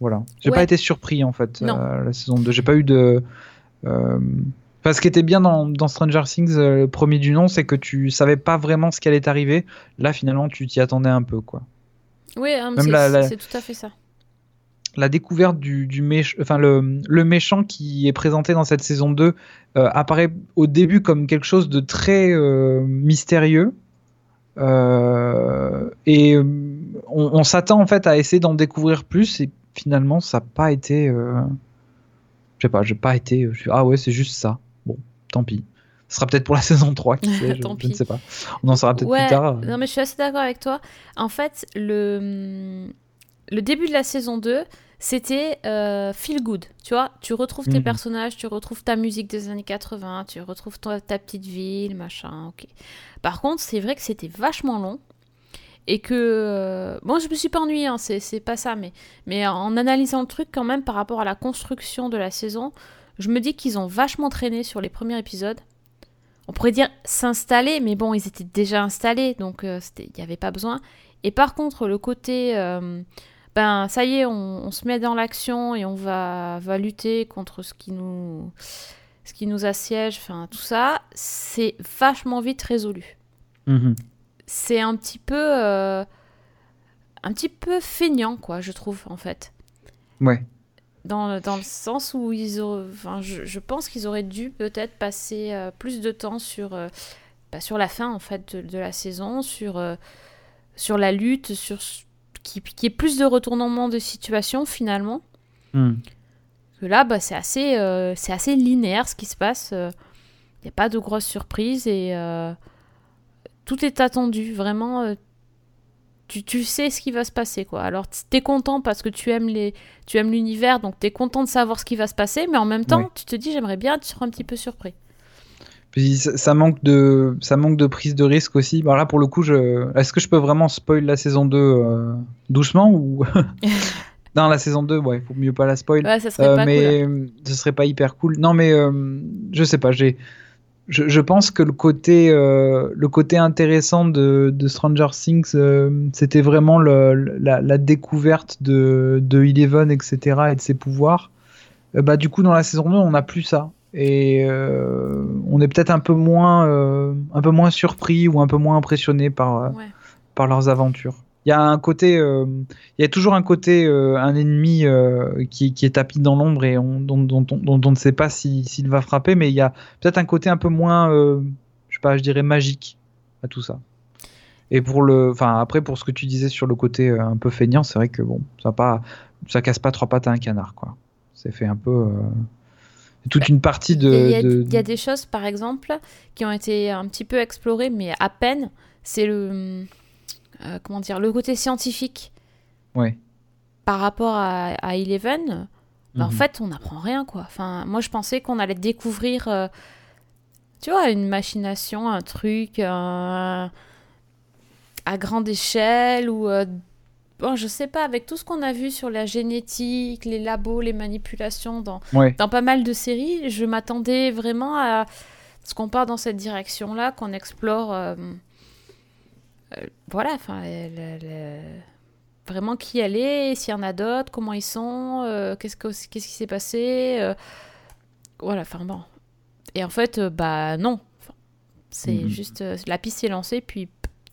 Voilà. J'ai pas été surpris en fait euh, la saison 2. J'ai pas eu de. Euh... Enfin, ce qui était bien dans, Stranger Things, euh, le premier du nom, c'est que tu savais pas vraiment ce qui allait t'arriver. Là, finalement, tu t'y attendais un peu, quoi. Oui, hein, c'est tout à fait ça la découverte du, du enfin le, le, méchant qui est présenté dans cette saison 2 euh, apparaît au début comme quelque chose de très euh, mystérieux. Euh, et on, s'attend en fait à essayer d'en découvrir plus et finalement ça n'a pas été. je sais pas, j'ai pas été. ah ouais, c'est juste ça. Bon, tant pis. Ce sera peut-être pour la saison 3, qui sait, je, ne sais pas. On en saura peut-être plus tard. Non, mais je suis assez d'accord avec toi. En fait, le, le début de la saison 2, c'était euh, feel good. Tu vois, tu retrouves tes mhm. personnages, tu retrouves ta musique des années 80, tu retrouves ta, petite ville, machin, ok. Par contre, c'est vrai que c'était vachement long et que euh, bon je me suis pas ennuyée hein, c'est pas ça mais mais en analysant le truc quand même par rapport à la construction de la saison je me dis qu'ils ont vachement traîné sur les premiers épisodes on pourrait dire s'installer mais bon ils étaient déjà installés donc euh, il n'y avait pas besoin et par contre le côté ben ça y est, on, se met dans l'action et on va, va lutter contre ce qui nous, ce qui nous assiège, enfin tout ça, c'est vachement vite résolu. Mhm. C'est un petit peu, euh, un petit peu feignant, quoi, je trouve, en fait. Ouais. Dans, dans le sens où ils ont, enfin, je, pense qu'ils auraient dû peut-être passer euh, plus de temps sur, euh, bah, sur la fin, en fait, de, de la saison, sur, sur la lutte, sur qui, qui ait plus de retournements de situation finalement. Hmm. Que là, bah, c'est assez, euh, c'est assez linéaire ce qui se passe. Il euh, n'y a pas de grosses surprises et euh, tout est attendu. Vraiment, tu, tu, sais ce qui va se passer. quoi. Alors, tu es content parce que tu aimes, les, tu aimes l'univers, donc tu es content de savoir ce qui va se passer, mais en même temps, tu te dis, j'aimerais bien être un petit peu surpris. Puis ça, manque de, ça manque de prise de risque aussi. Alors là, pour le coup, je... est-ce que je peux vraiment spoil la saison 2 euh, doucement ou Non, la saison 2, ouais, faut mieux pas la spoil. Ouais, ça serait euh, pas mais ce serait pas hyper cool. Non, mais euh, je sais pas, j'ai. Je, je, pense que le côté, le côté intéressant de, de Stranger Things, c'était vraiment le, la, la, découverte de, de Eleven, etc., et de ses pouvoirs. bah, du coup, dans la saison 2, on n'a plus ça et euh, on est peut-être un peu moins euh, un peu moins surpris ou un peu moins impressionné par euh, par leurs aventures. Il y a un côté il y a toujours un côté un ennemi qui, qui, est tapis dans l'ombre et on, dont, dont, dont, on ne sait pas s'il va frapper mais il y a peut-être un côté un peu moins je sais pas je dirais magique à tout ça. Et pour le enfin après pour ce que tu disais sur le côté un peu feignant, c'est vrai que bon, ça pas ça casse pas trois pattes à un canard quoi. C'est fait un peu toute une partie de il, y a, des choses, par exemple, qui ont été un petit peu explorées, mais à peine. C'est le. Euh, comment dire Le côté scientifique. Ouais. Par rapport à, à Eleven, bah, en mhm. fait, on n'apprend rien, quoi. Enfin, moi, je pensais qu'on allait découvrir. Euh, tu vois, une machination, un truc. à grande échelle ou euh, bon, je sais pas, avec tout ce qu'on a vu sur la génétique, les labos, les manipulations dans, dans pas mal de séries, je m'attendais vraiment à ce qu'on part dans cette direction-là, qu'on explore. Euh, euh, voilà, enfin, vraiment qui elle est, s'il y en a d'autres, comment ils sont, euh, qu'est-ce, qu'est-ce qui s'est passé. voilà, enfin bon. Et en fait, bah non. C'est mhm. juste la piste est lancée, puis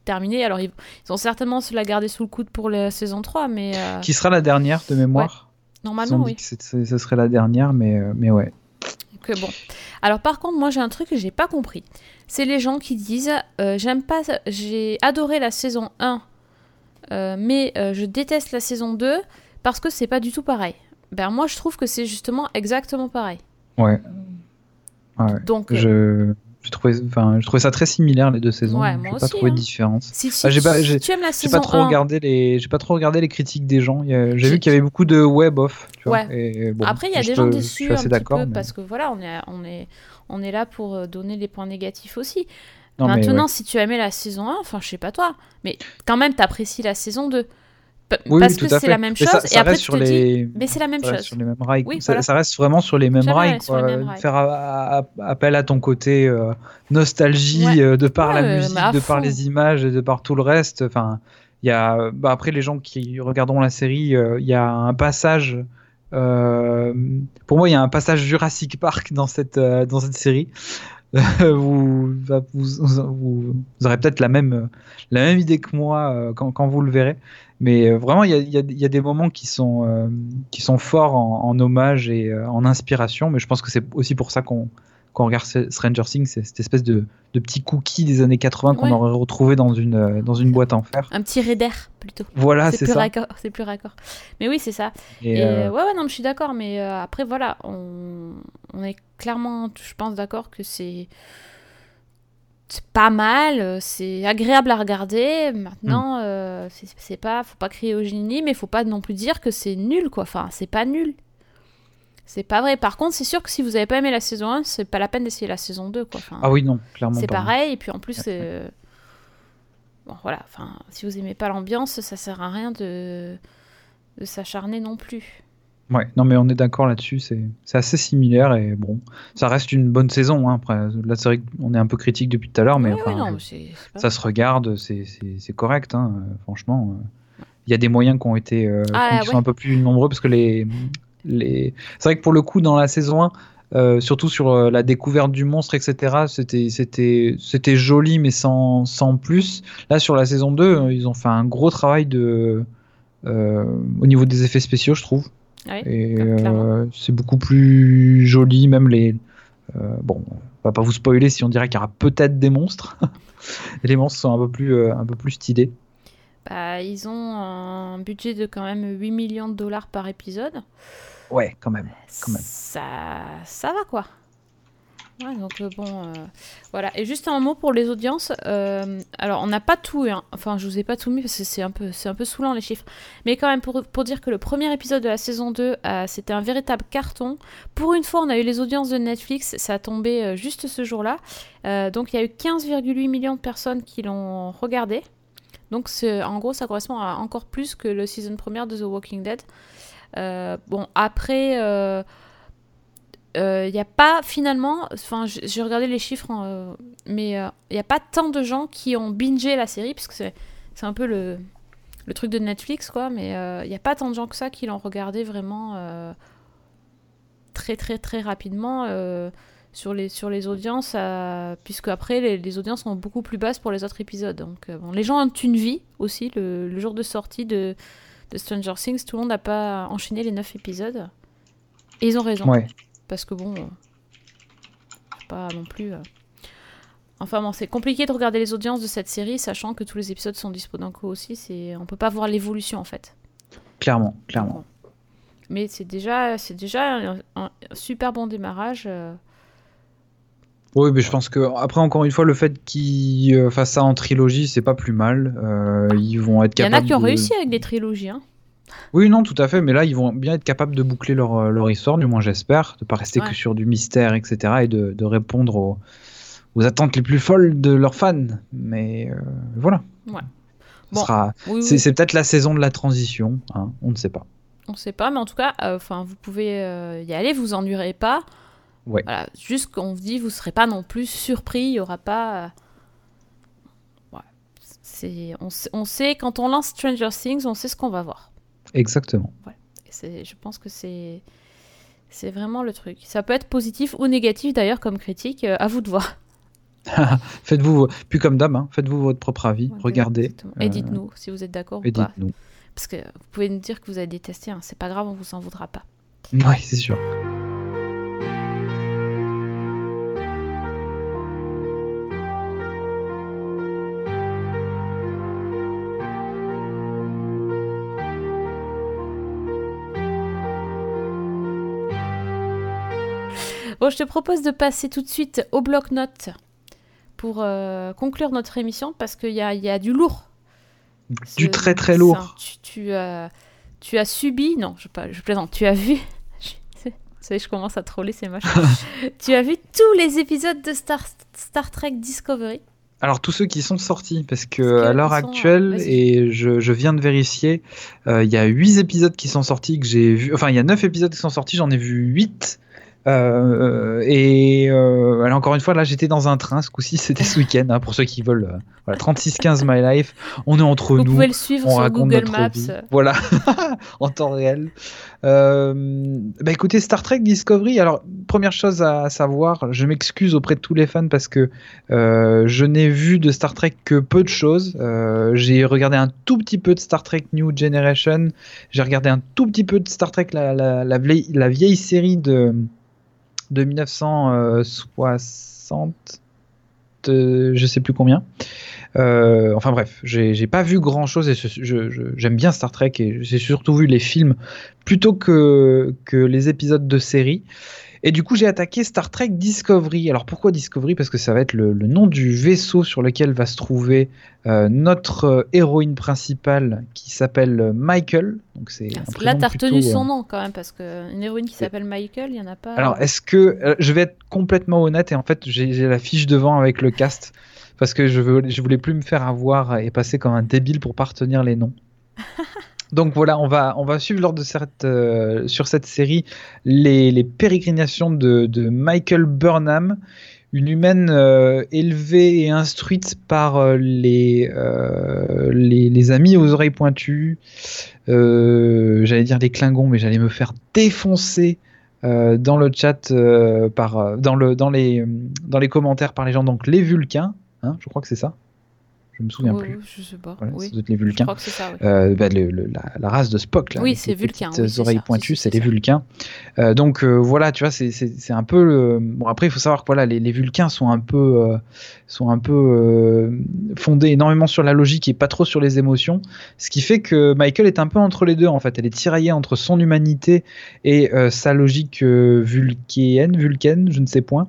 terminée. Alors, ils, ont certainement se la garder sous le coude pour la saison 3, mais. Qui sera la dernière de mémoire Normalement, oui. ce serait la dernière, mais, mais ouais. Que bon. Alors, par contre, moi, j'ai un truc que j'ai pas compris. C'est les gens qui disent J'aime pas. J'ai adoré la saison 1, mais je déteste la saison 2 parce que c'est pas du tout pareil. Ben, moi, je trouve que c'est justement exactement pareil. Ouais. Donc, je, je trouvais, enfin, je trouvais ça très similaire les deux saisons. Ouais, moi pas trouvé de hein. différence. Si, j'ai pas, j'ai, pas trop regardé les, j'ai pas trop regardé les critiques des gens. J'ai vu qu'il y avait beaucoup de web off. ouais. Et, bon, Après, il y a des gens déçus un petit peu parce que voilà, on est, on est, on est là pour euh, donner les points négatifs aussi. Maintenant, si tu as aimé la saison 1, enfin, je sais pas toi, mais quand même, t'apprécies la saison 2 parce que c'est la même chose. et après, tu te dis, mais c'est la même chose. Sur les mêmes rails. ça, reste vraiment sur les mêmes rails. Faire appel à ton côté euh, nostalgie euh, de par la musique, de par les images et de par tout le reste. Enfin, il y a, bah, après les gens qui regarderont la série, euh, il y a un passage. pour moi, il y a un passage Jurassic Park dans cette dans cette série. vous, vous, vous, aurez peut-être la même, la même idée que moi quand, quand vous le verrez. Mais euh, vraiment, il y a, y a, des moments qui sont, euh, qui sont forts en, hommage et euh, en inspiration. Mais je pense que c'est aussi pour ça qu'on regarde Stranger Things, c'est cette espèce de, de, petit cookie des années 80 qu'on aurait retrouvé dans une, dans une boîte en fer. Un petit raider plutôt. Voilà, c'est ça. C'est plus raccord. Mais oui, c'est ça. Et, ouais, ouais, non, je suis d'accord. Mais après, voilà, on, on est clairement, je pense, d'accord que c'est c'est pas mal, euh, c'est agréable à regarder. Maintenant, mm. euh, c'est pas, faut pas crier au génie, mais faut pas non plus dire que c'est nul, quoi. Enfin, c'est pas nul. C'est pas vrai. Par contre, c'est sûr que si vous avez pas aimé la saison 1, c'est pas la peine d'essayer la saison 2, quoi. ah oui, non, clairement. C'est pareil, et puis en plus, euh, bon, voilà. Enfin, si vous aimez pas l'ambiance, ça sert à rien de, de s'acharner non plus. Ouais, non mais on est d'accord là-dessus, c'est assez similaire et bon, ça reste une bonne saison. Hein. Après, là c'est vrai qu'on est un peu critique depuis tout à l'heure, mais enfin, ça se regarde, c'est correct, hein, franchement. Il y a des moyens qui ont été euh, ah, qui sont un peu plus nombreux parce que les, les... c'est vrai que pour le coup dans la saison 1, euh, surtout sur euh, la découverte du monstre, etc. C'était, c'était, c'était joli, mais sans, sans plus. Là, sur la saison 2, ils ont fait un gros travail de, au niveau des effets spéciaux, je trouve et euh, c'est beaucoup plus joli, même les. Euh, bon, on va pas vous spoiler si on dirait qu'il y aura peut-être des monstres. les monstres sont un peu plus, euh, un peu plus stylés. Bah, ils ont un budget de quand même 8 millions de dollars par épisode. Ouais, quand même. Quand même. Ça, ça va quoi. Donc euh, bon, euh, voilà. Et juste un mot pour les audiences. Euh, alors, on n'a pas tout, hein. enfin, je vous ai pas tout mis parce que c'est un peu, c'est un peu saoulant les chiffres. Mais quand même, pour, pour dire que le premier épisode de la saison 2, c'était un véritable carton. Pour une fois, on a eu les audiences de Netflix, ça a tombé juste ce jour-là. donc, il y a eu 15,8 millions de personnes qui l'ont regardé. Donc, en gros, ça correspond à encore plus que le season première de The Walking Dead. bon, après il euh, n'y a pas finalement, enfin j'ai regardé les chiffres, euh, mais il euh, n'y a pas tant de gens qui ont bingé la série, puisque c'est un peu le, le, truc de Netflix, quoi, mais il n'y a pas tant de gens que ça qui l'ont regardé vraiment très très très rapidement sur, les, sur les audiences, puisque après les, audiences sont beaucoup plus basses pour les autres épisodes. Donc bon, les gens ont une vie aussi, le, le jour de sortie de, de Stranger Things, tout le monde n'a pas enchaîné les 9 épisodes. Et ils ont raison. Ouais. Parce que bon, euh, pas non plus. Euh. Enfin bon, c'est compliqué de regarder les audiences de cette série, sachant que tous les épisodes sont dispo d'un coup aussi. C'est, on peut pas voir l'évolution en fait. Clairement, clairement. Mais c'est déjà, c'est déjà un, super bon démarrage. Euh. Oui, mais je pense que après encore une fois, le fait qu'ils fassent ça en trilogie, c'est pas plus mal. ils vont être capables. Il y en a qui ont réussi avec des trilogies. Hein. Oui, non, tout à fait. Mais là, ils vont bien être capables de boucler leur, euh, leur histoire, du moins j'espère, de pas rester que sur du mystère, etc., et de, de répondre aux, aux, attentes les plus folles de leurs fans. Mais euh, voilà. Ouais. sera... c'est, peut-être la saison de la transition. Hein, on ne sait pas. On ne sait pas, mais en tout cas, euh, enfin, vous pouvez y aller, vous ennuierez pas. Ouais. Voilà, juste qu'on vous dit, vous serez pas non plus surpris, il y aura pas. Ouais. On, on sait quand on lance Stranger Things, on sait ce qu'on va voir. Exactement. Je pense que c'est c'est vraiment le truc. Ça peut être positif ou négatif d'ailleurs comme critique, euh, à vous de voir. faites-vous, puis comme d'hab, hein, faites-vous votre propre avis, regardez. Et dites-nous si vous êtes d'accord ou pas. Parce que vous pouvez nous dire que vous avez détesté, hein. c'est pas grave, on vous en voudra pas. Oui, c'est sûr. Bon, je te propose de passer tout de suite au bloc-notes pour euh, conclure notre émission parce qu'il y a, y a, du lourd. Du très très lourd. Tu, tu, as, tu, as subi, non, je, pas, je plaisante, tu as vu. Vous savez, je commence à troller, c'est moche. tu as vu tous les épisodes de Star, Star Trek Discovery alors tous ceux qui sont sortis, parce que à l'heure actuelle, et je, je, viens de vérifier, euh, il y a 8 épisodes qui sont sortis que j'ai vu, enfin il y a 9 épisodes qui sont sortis, j'en ai vu 8 euh, et euh, encore une fois, là, j'étais dans un train. Ce coup-ci, c'était ce week-end. Hein, pour ceux qui veulent, euh, voilà, 3615 My Life. On est entre nous. Vous pouvez le suivre sur Google Maps. Voilà, en temps réel. bah écoutez, Star Trek Discovery. Alors, première chose à savoir, je m'excuse auprès de tous les fans parce que je n'ai vu de Star Trek que peu de choses. J'ai regardé un tout petit peu de Star Trek New Generation. J'ai regardé un tout petit peu de Star Trek, la, la, la, vieille, la vieille série de de 1960, euh, je sais plus combien. Euh, enfin bref, j'ai pas vu grand chose et j'aime bien Star Trek et j'ai surtout vu les films plutôt que, que les épisodes de série. Et du coup, j'ai attaqué Star Trek Discovery. Alors pourquoi Discovery? Parce que ça va être le, nom du vaisseau sur lequel va se trouver euh, notre euh, héroïne principale qui s'appelle Michael. Donc c'est Là, tu as retenu son euh, nom quand même, parce qu'une héroïne qui s'appelle Michael, il n'y en a pas. Alors, est-ce que. je vais être complètement honnête et en fait, j'ai la fiche devant avec le cast parce que je, veux, je voulais plus me faire avoir et passer comme un débile pour pas retenir les noms. Donc voilà, on va, suivre lors de euh, sur cette série les, pérégrinations de, Michael Burnham, une humaine euh, élevée et instruite par euh, les, amis aux oreilles pointues. j'allais dire les Klingons, mais j'allais me faire défoncer dans le chat, dans les commentaires par les gens, donc les Vulcains, hein, je crois que c'est ça je me souviens plus. Je sais pas. oui. C'est les Vulcains. Je crois que c'est ça. Euh, bah, le, la, race de Spock là. Oui, c'est Vulcain. Les oreilles pointues, c'est les Vulcains. Euh, donc euh, voilà, tu vois, c'est un peu. Le... Bon après, il faut savoir que voilà, les, les Vulcains sont un peu euh, sont un peu euh, fondés énormément sur la logique et pas trop sur les émotions, ce qui fait que Michael est un peu entre les deux en fait. Elle est tiraillée entre son humanité et sa logique vulcaine, vulcaine, je ne sais point.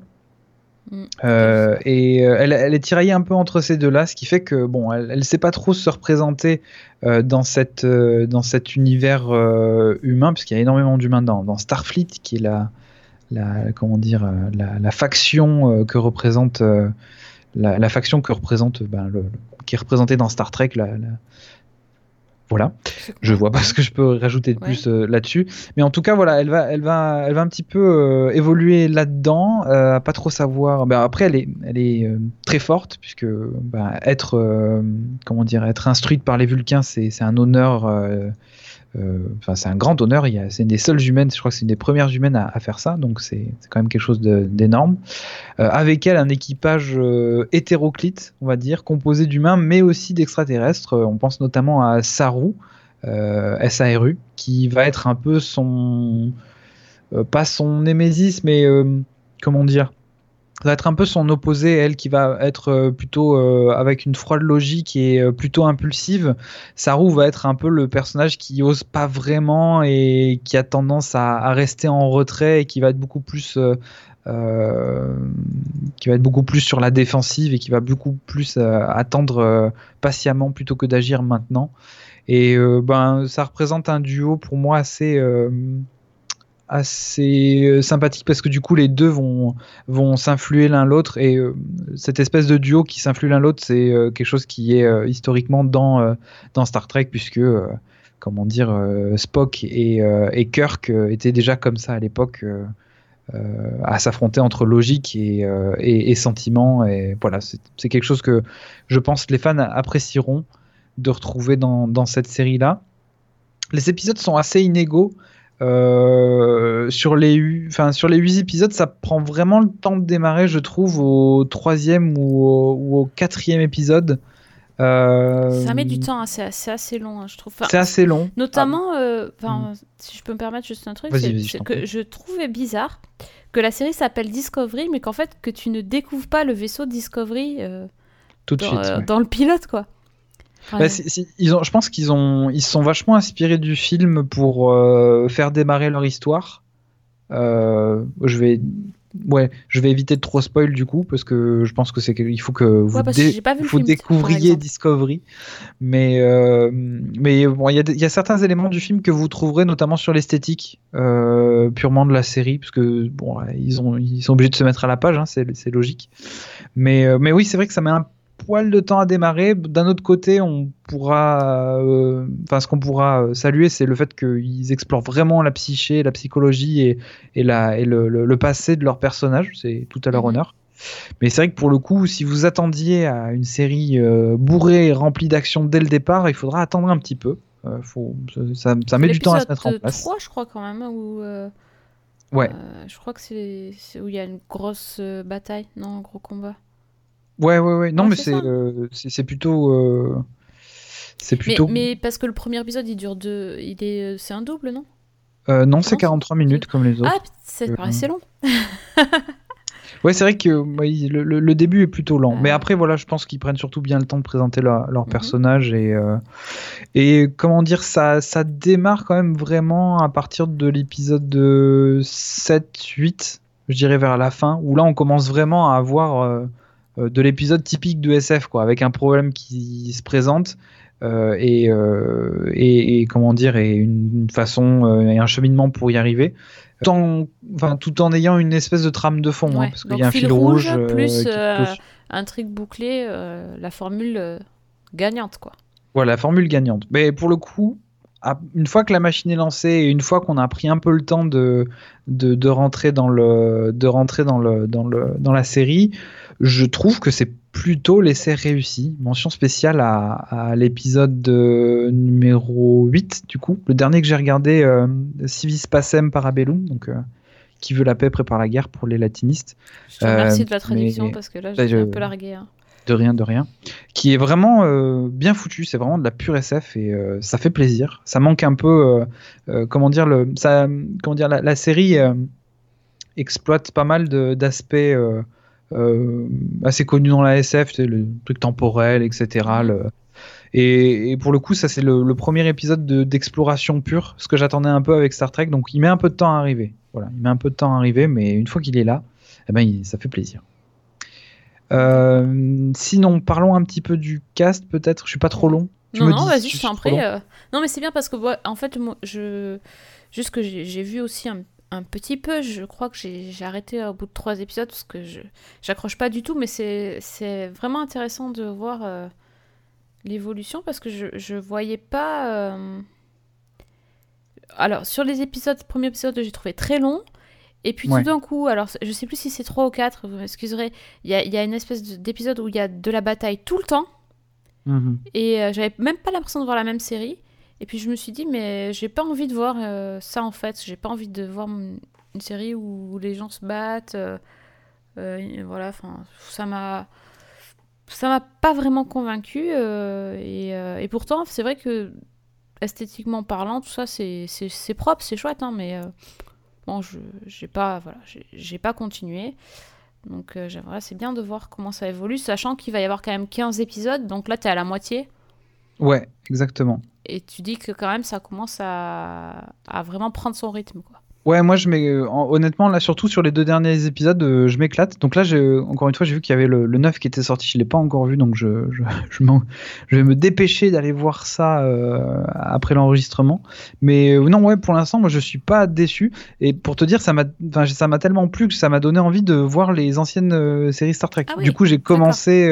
Euh, et euh, elle, est tiraillée un peu entre ces deux-là, ce qui fait que bon, elle, ne sait pas trop se représenter euh, dans cette dans cet univers humain, puisqu'il y a énormément d'humains dans, dans, Starfleet, qui est la, comment dire la, faction que représente la, faction que représente ben, qui est représentée dans Star Trek, la, voilà, je vois pas ce que je peux rajouter de plus euh, là-dessus, mais en tout cas voilà, elle va, elle va, elle va un petit peu euh, évoluer là-dedans, euh, pas trop savoir. Ben, après, elle est, elle est très forte puisque ben, être, comment dire, être instruite par les Vulcains, c'est un honneur euh, enfin, c'est un grand honneur. C'est une des seules humaines, je crois que c'est une des premières humaines à, faire ça, donc c'est quand même quelque chose d'énorme. Euh, avec elle, un équipage euh, hétéroclite, on va dire, composé d'humains, mais aussi d'extraterrestres. On pense notamment à Saru, SARU, qui va être un peu son, pas son némésis, mais comment dire, ça va être un peu son opposé, elle qui va être euh, plutôt euh, avec une froide logique et euh, plutôt impulsive. Saru va être un peu le personnage qui ose pas vraiment et qui a tendance à, rester en retrait et qui va être beaucoup plus qui va être beaucoup plus sur la défensive et qui va beaucoup plus attendre patiemment plutôt que d'agir maintenant. Et ben ça représente un duo pour moi assez assez euh, sympathique parce que du coup les deux vont vont s'influer l'un l'autre et euh, cette espèce de duo qui s'influe l'un l'autre c'est euh, quelque chose qui est historiquement dans dans Star Trek puisque comment dire Spock et, et Kirk étaient déjà comme ça à l'époque à s'affronter entre logique et, et, et sentiment et voilà c'est quelque chose que je pense les fans apprécieront de retrouver dans, dans cette série là les épisodes sont assez inégaux sur les, enfin sur les 8 épisodes, ça prend vraiment le temps de démarrer, je trouve, au troisième ou au, ou quatrième épisode. Ça met du temps, hein, c'est assez, assez, long, hein, je trouve. c'est assez long. Notamment, mm. si je peux me permettre juste un truc, c'est que je trouvais bizarre que la série s'appelle Discovery, mais qu'en fait, que tu ne découvres pas le vaisseau Discovery tout de dans, suite, dans le pilote, quoi. Bah, ils ont, je pense qu'ils ont, ils se sont vachement inspirés du film pour euh, faire démarrer leur histoire. Euh, je vais, ouais, je vais éviter de trop spoil du coup parce que je pense que c'est il faut que vous, découvriez Discovery. Mais, euh, mais bon, il y, y, a certains éléments du film que vous trouverez notamment sur l'esthétique purement de la série parce que bon, ils ont, ils sont obligés de se mettre à la page, hein, c'est logique. Mais, mais oui, c'est vrai que ça met un poil de temps à démarrer. D'un autre côté, on pourra, euh, enfin, ce qu'on pourra euh, saluer, c'est le fait qu'ils explorent vraiment la psyché, la psychologie et, et, la, et le, passé de leur personnage. C'est tout à leur mhm. honneur. Mais c'est vrai que pour le coup, si vous attendiez à une série euh, bourrée et remplie d'action dès le départ, il faudra attendre un petit peu. faut, ça, ça met du temps à se mettre en place. 3, je crois quand même, où, ouais. je crois que c'est où il y a une grosse bataille, non, un gros combat. Ouais, ouais, ouais. Non, mais euh, c'est c'est plutôt. Euh, c'est plutôt. Mais, parce que le premier épisode, il dure deux. Il est, euh, c'est un double, non? Non, c'est 43 minutes comme les autres. Ah, ça assez long. ouais, c'est vrai que le, début est plutôt lent. Mais après, voilà, je pense qu'ils prennent surtout bien le temps de présenter leur, leur mhm. personnage. Et, et comment dire, ça, ça démarre quand même vraiment à partir de l'épisode 7-8, je dirais vers la fin, où là, on commence vraiment à avoir euh, de l'épisode typique de SF, quoi, avec un problème qui se présente. Euh, euh, et, et, comment dire et une, façon et un cheminement pour y arriver tout en, enfin, tout en ayant une espèce de trame de fond hein, parce qu'il y a un fil rouge, plus un truc bouclé la formule gagnante quoi voilà la formule gagnante mais pour le coup une fois que la machine est lancée et une fois qu'on a pris un peu le temps de, de, rentrer dans le de rentrer dans le dans le dans la série je trouve que c'est plutôt l'essai réussi. Mention spéciale à, l'épisode numéro 8, du coup. Le dernier que j'ai regardé, euh, Civis Pacem Parabellum, donc euh, qui veut la paix prépare la guerre pour les latinistes. Je te remercie de la euh, traduction parce que là, j'ai un peu largué. Hein. De rien, de rien. Qui est vraiment bien foutu, c'est vraiment de la pure SF et ça fait plaisir. Ça manque un peu, comment dire, le, ça, comment dire, la série exploite pas mal d'aspects euh, assez connu dans la SF, le truc temporel, etc. Et, pour le coup, ça c'est le, premier épisode d'exploration pure, ce que j'attendais un peu avec Star Trek. Donc il met un peu de temps à arriver. Voilà, il met un peu de temps à arriver, mais une fois qu'il est là, eh ben, ça fait plaisir. Euh, sinon, parlons un petit peu du cast, peut-être. Je suis pas trop long. non, non, vas-y, je suis euh, Non, mais c'est bien parce que, en fait, moi, je... juste que j'ai vu aussi un un petit peu. Je crois que j'ai arrêté au bout de trois épisodes parce que je j'accroche pas du tout, mais c'est vraiment intéressant de voir euh, l'évolution parce que je, je voyais pas. Euh, alors, sur les épisodes, premier épisode, j'ai trouvé très long. Et puis tout d'un coup, alors je sais plus si c'est trois ou quatre, vous m'excuserez, il y a, y a, une espèce d'épisode où il y a de la bataille tout le temps. Mm-hmm. Et euh, j'avais même pas l'impression de voir la même série. Et puis je me suis dit, mais j'ai pas envie de voir euh, ça en fait. J'ai pas envie de voir une série où les gens se battent. Euh, euh, voilà, enfin, ça m'a. Ça m'a pas vraiment convaincu. Et, pourtant, c'est vrai que esthétiquement parlant, tout ça, c'est propre, c'est chouette, hein, mais bon, je j'ai pas, voilà, pas continué. Donc j'aimerais, c'est bien de voir comment ça évolue, sachant qu'il va y avoir quand même 15 épisodes, donc là, t'es à la moitié. Ouais, exactement et tu dis que quand même ça commence à, à vraiment prendre son rythme. Quoi. Ouais, moi, je euh, honnêtement, là, surtout sur les deux derniers épisodes, euh, je m'éclate. Donc là, encore une fois, j'ai vu qu'il y avait le, le, 9 qui était sorti, je l'ai pas encore vu, donc je, je, je, vais me dépêcher d'aller voir ça euh, après l'enregistrement. Mais non, ouais, pour l'instant, moi, je suis pas déçu. Et pour te dire, ça m'a, ça m'a tellement plu que ça m'a donné envie de voir les anciennes séries Star Trek. Ah du coup, j'ai commencé,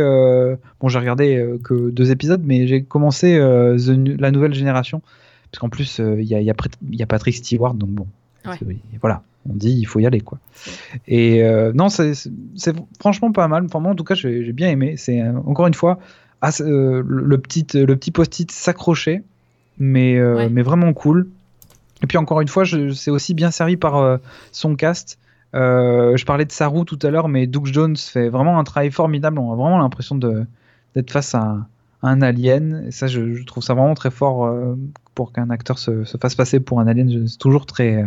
bon, j'ai regardé que deux épisodes, mais j'ai commencé la nouvelle génération. Parce qu'en plus, il y a, y, a, y a Patrick Stewart, donc bon, voilà, on dit il faut y aller quoi. Et euh, non, c'est franchement pas mal. Enfin, moi en tout cas, j'ai bien aimé. C'est euh, encore une fois euh, le petit le petit post-it s'accrocher, mais mais vraiment cool. Et puis encore une fois, c'est aussi bien servi par son cast. je parlais de Saru tout à l'heure, mais Doug Jones fait vraiment un travail formidable. On a vraiment l'impression d'être face à, un alien. Et ça, je, trouve ça vraiment très fort pour qu'un acteur se, fasse passer pour un alien. C'est toujours très,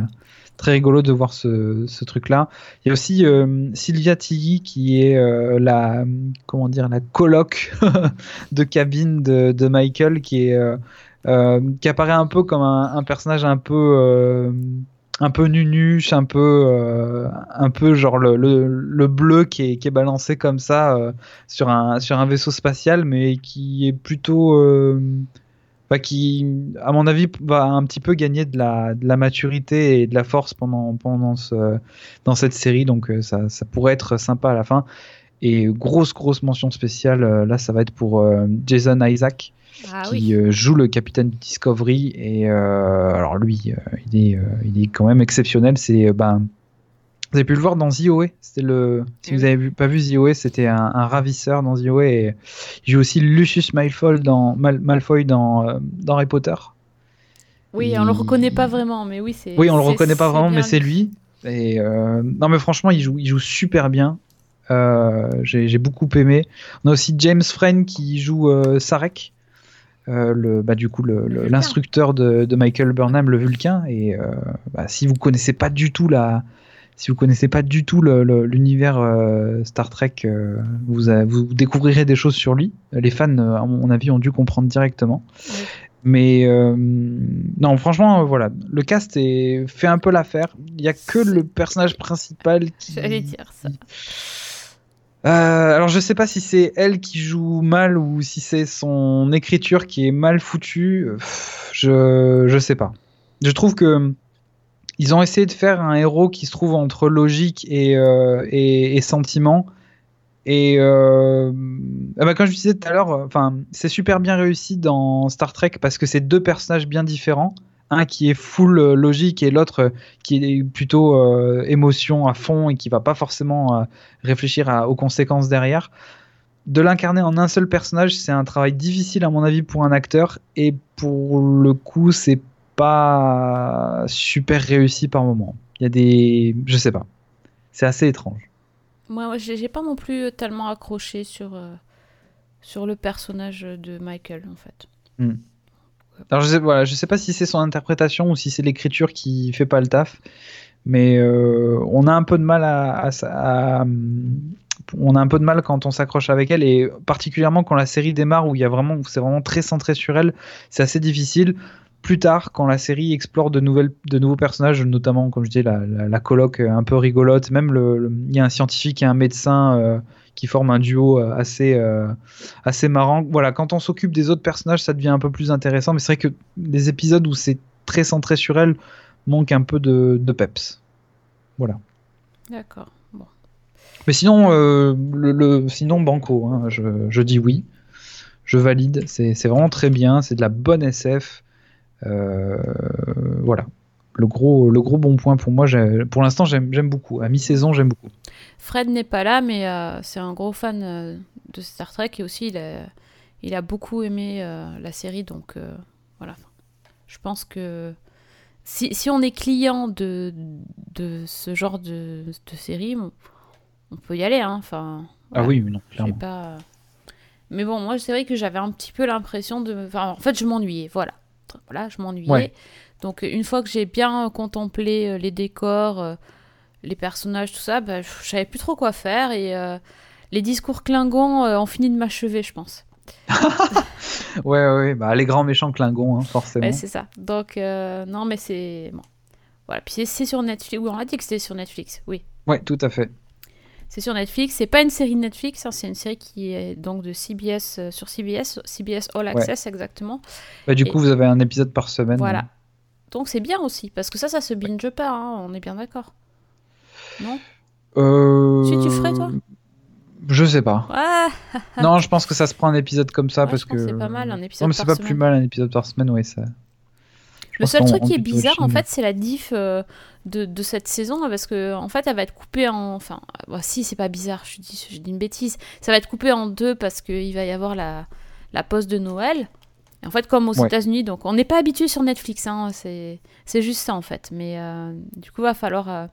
très rigolo de voir ce, truc-là. Il y a aussi euh, Sylvia Tiggy qui est euh, la comment dire la coloc de cabine de, Michael qui est euh, qui apparaît un peu comme un, personnage un peu un peu nunuche, un peu un peu genre le, le, bleu qui est, qui est, balancé comme ça sur un sur un vaisseau spatial mais qui est plutôt qui, à mon avis, va un petit peu gagner de la, de la maturité et de la force pendant, pendant ce, dans cette série. Donc euh, ça, ça, pourrait être sympa à la fin. Et grosse, grosse mention spéciale, euh, là, ça va être pour euh, Jason Isaac. Ah qui joue le capitaine Discovery et alors lui il est il est quand même exceptionnel c'est ben vous avez pu le voir dans The C'était le. Si vous avez pas vu The c'était un, ravisseur dans The Et il joue aussi Lucius Malfoy dans Malfoy dans, euh, dans Harry Potter. Oui, on le reconnaît pas vraiment, mais oui c'est. Oui, on le reconnaît pas vraiment, mais c'est lui. Et euh, non, mais franchement, il joue, il joue super bien. Euh, j'ai beaucoup aimé. On a aussi James Frayne qui joue Sarek. le, bah, du coup l'instructeur de, de, Michael Burnham, le Vulcain. Et bah, si vous connaissez pas du tout la, si vous connaissez pas du tout l'univers euh, Star Trek, euh, vous, vous, découvrirez des choses sur lui. Les fans, euh, à mon avis, ont dû comprendre directement. Mais non, franchement, voilà, le cast est, fait un peu l'affaire. Il y a que le personnage principal qui. J'allais dire ça. alors je sais pas si c'est elle qui joue mal ou si c'est son écriture qui est mal foutue. Je je sais pas. Je trouve que ils ont essayé de faire un héros qui se trouve entre logique et, euh, sentiment. Et euh, ah bah, comme je disais tout à l'heure, enfin, c'est super bien réussi dans Star Trek parce que c'est deux personnages bien différents. Un qui est full euh, logique et l'autre qui est plutôt émotion à fond et qui va pas forcément réfléchir aux conséquences derrière. De l'incarner en un seul personnage, c'est un travail difficile à mon avis pour un acteur et pour le coup, c'est pas super réussi par moment. Il y a des. Je sais pas. C'est assez étrange. Moi, j'ai pas non plus tellement accroché sur, euh, sur le personnage de Michael, en fait. Hmm. Alors, je sais, voilà, je sais pas si c'est son interprétation ou si c'est l'écriture qui fait pas le taf, mais euh, on a un peu de mal à, on a un peu de mal quand on s'accroche avec elle et particulièrement quand la série démarre où il y a vraiment c'est vraiment très centré sur elle c'est assez difficile plus tard, quand la série explore de, nouvelles, de nouveaux personnages, notamment, comme je disais, la, la, coloc un peu rigolote, même il y a un scientifique et un médecin euh, qui forment un duo euh, assez, euh, assez marrant. Voilà, quand on s'occupe des autres personnages, ça devient un peu plus intéressant, mais c'est vrai que les épisodes où c'est très centré sur elle manquent un peu de, de peps. Voilà. D'accord. Bon. Mais sinon, le, sinon Banco, hein, je, je, dis oui. Je valide. C'est vraiment très bien. C'est de la bonne SF. Euh, voilà. Le gros, le gros bon point pour moi, pour l'instant, j'aime beaucoup. À mi-saison, j'aime beaucoup. Fred n'est pas là, mais euh, c'est un gros fan euh, de Star Trek et aussi il a, il a beaucoup aimé la série, donc voilà. Je pense que si, si, on est client de, de ce genre de, de série, on, peut y aller. Hein. Enfin, Ah oui, mais non, clairement. Pas... Mais bon, moi, c'est vrai que j'avais un petit peu l'impression de. Enfin, en fait, je m'ennuyais, voilà voilà, je m'ennuyais. Donc une fois que j'ai bien contemplé euh, les décors, euh, les personnages, tout ça, bah, je savais plus trop quoi faire et euh, les discours Klingons ont fini de m'achever, je pense. ouais, ouais, bah, les grands méchants Klingons, hein, forcément. c'est ça. Donc non, mais c'est bon. Voilà, puis c'est sur Netflix. Oui, on a dit que c'était sur Netflix. Oui. Ouais, tout à fait. C'est sur Netflix. C'est pas une série Netflix, hein, c'est une série qui est donc de CBS euh, sur CBS, CBS All Access exactement. Bah, du coup, vous avez un épisode par semaine. Voilà. Donc c'est bien aussi, parce que ça, ça se binge pas, hein, on est bien d'accord. Non? Euh... Si tu ferais, toi? Je sais pas. non, je pense que ça se prend un épisode comme ça, parce que. C'est pas mal, un épisode non, mais c'est pas plus mal un épisode par semaine, oui, ça. Le seul truc qui est bizarre, en fait, c'est la diff euh, de, de, cette saison, parce que en fait, elle va être coupée en. Enfin, bah, si, c'est pas bizarre, je dis, je dis une bêtise. Ça va être coupé en deux parce qu'il va y avoir la, la pause de Noël. en fait, comme aux États-Unis, donc on n'est pas habitué sur Netflix, hein, c'est juste ça en fait. Mais du coup, va falloir.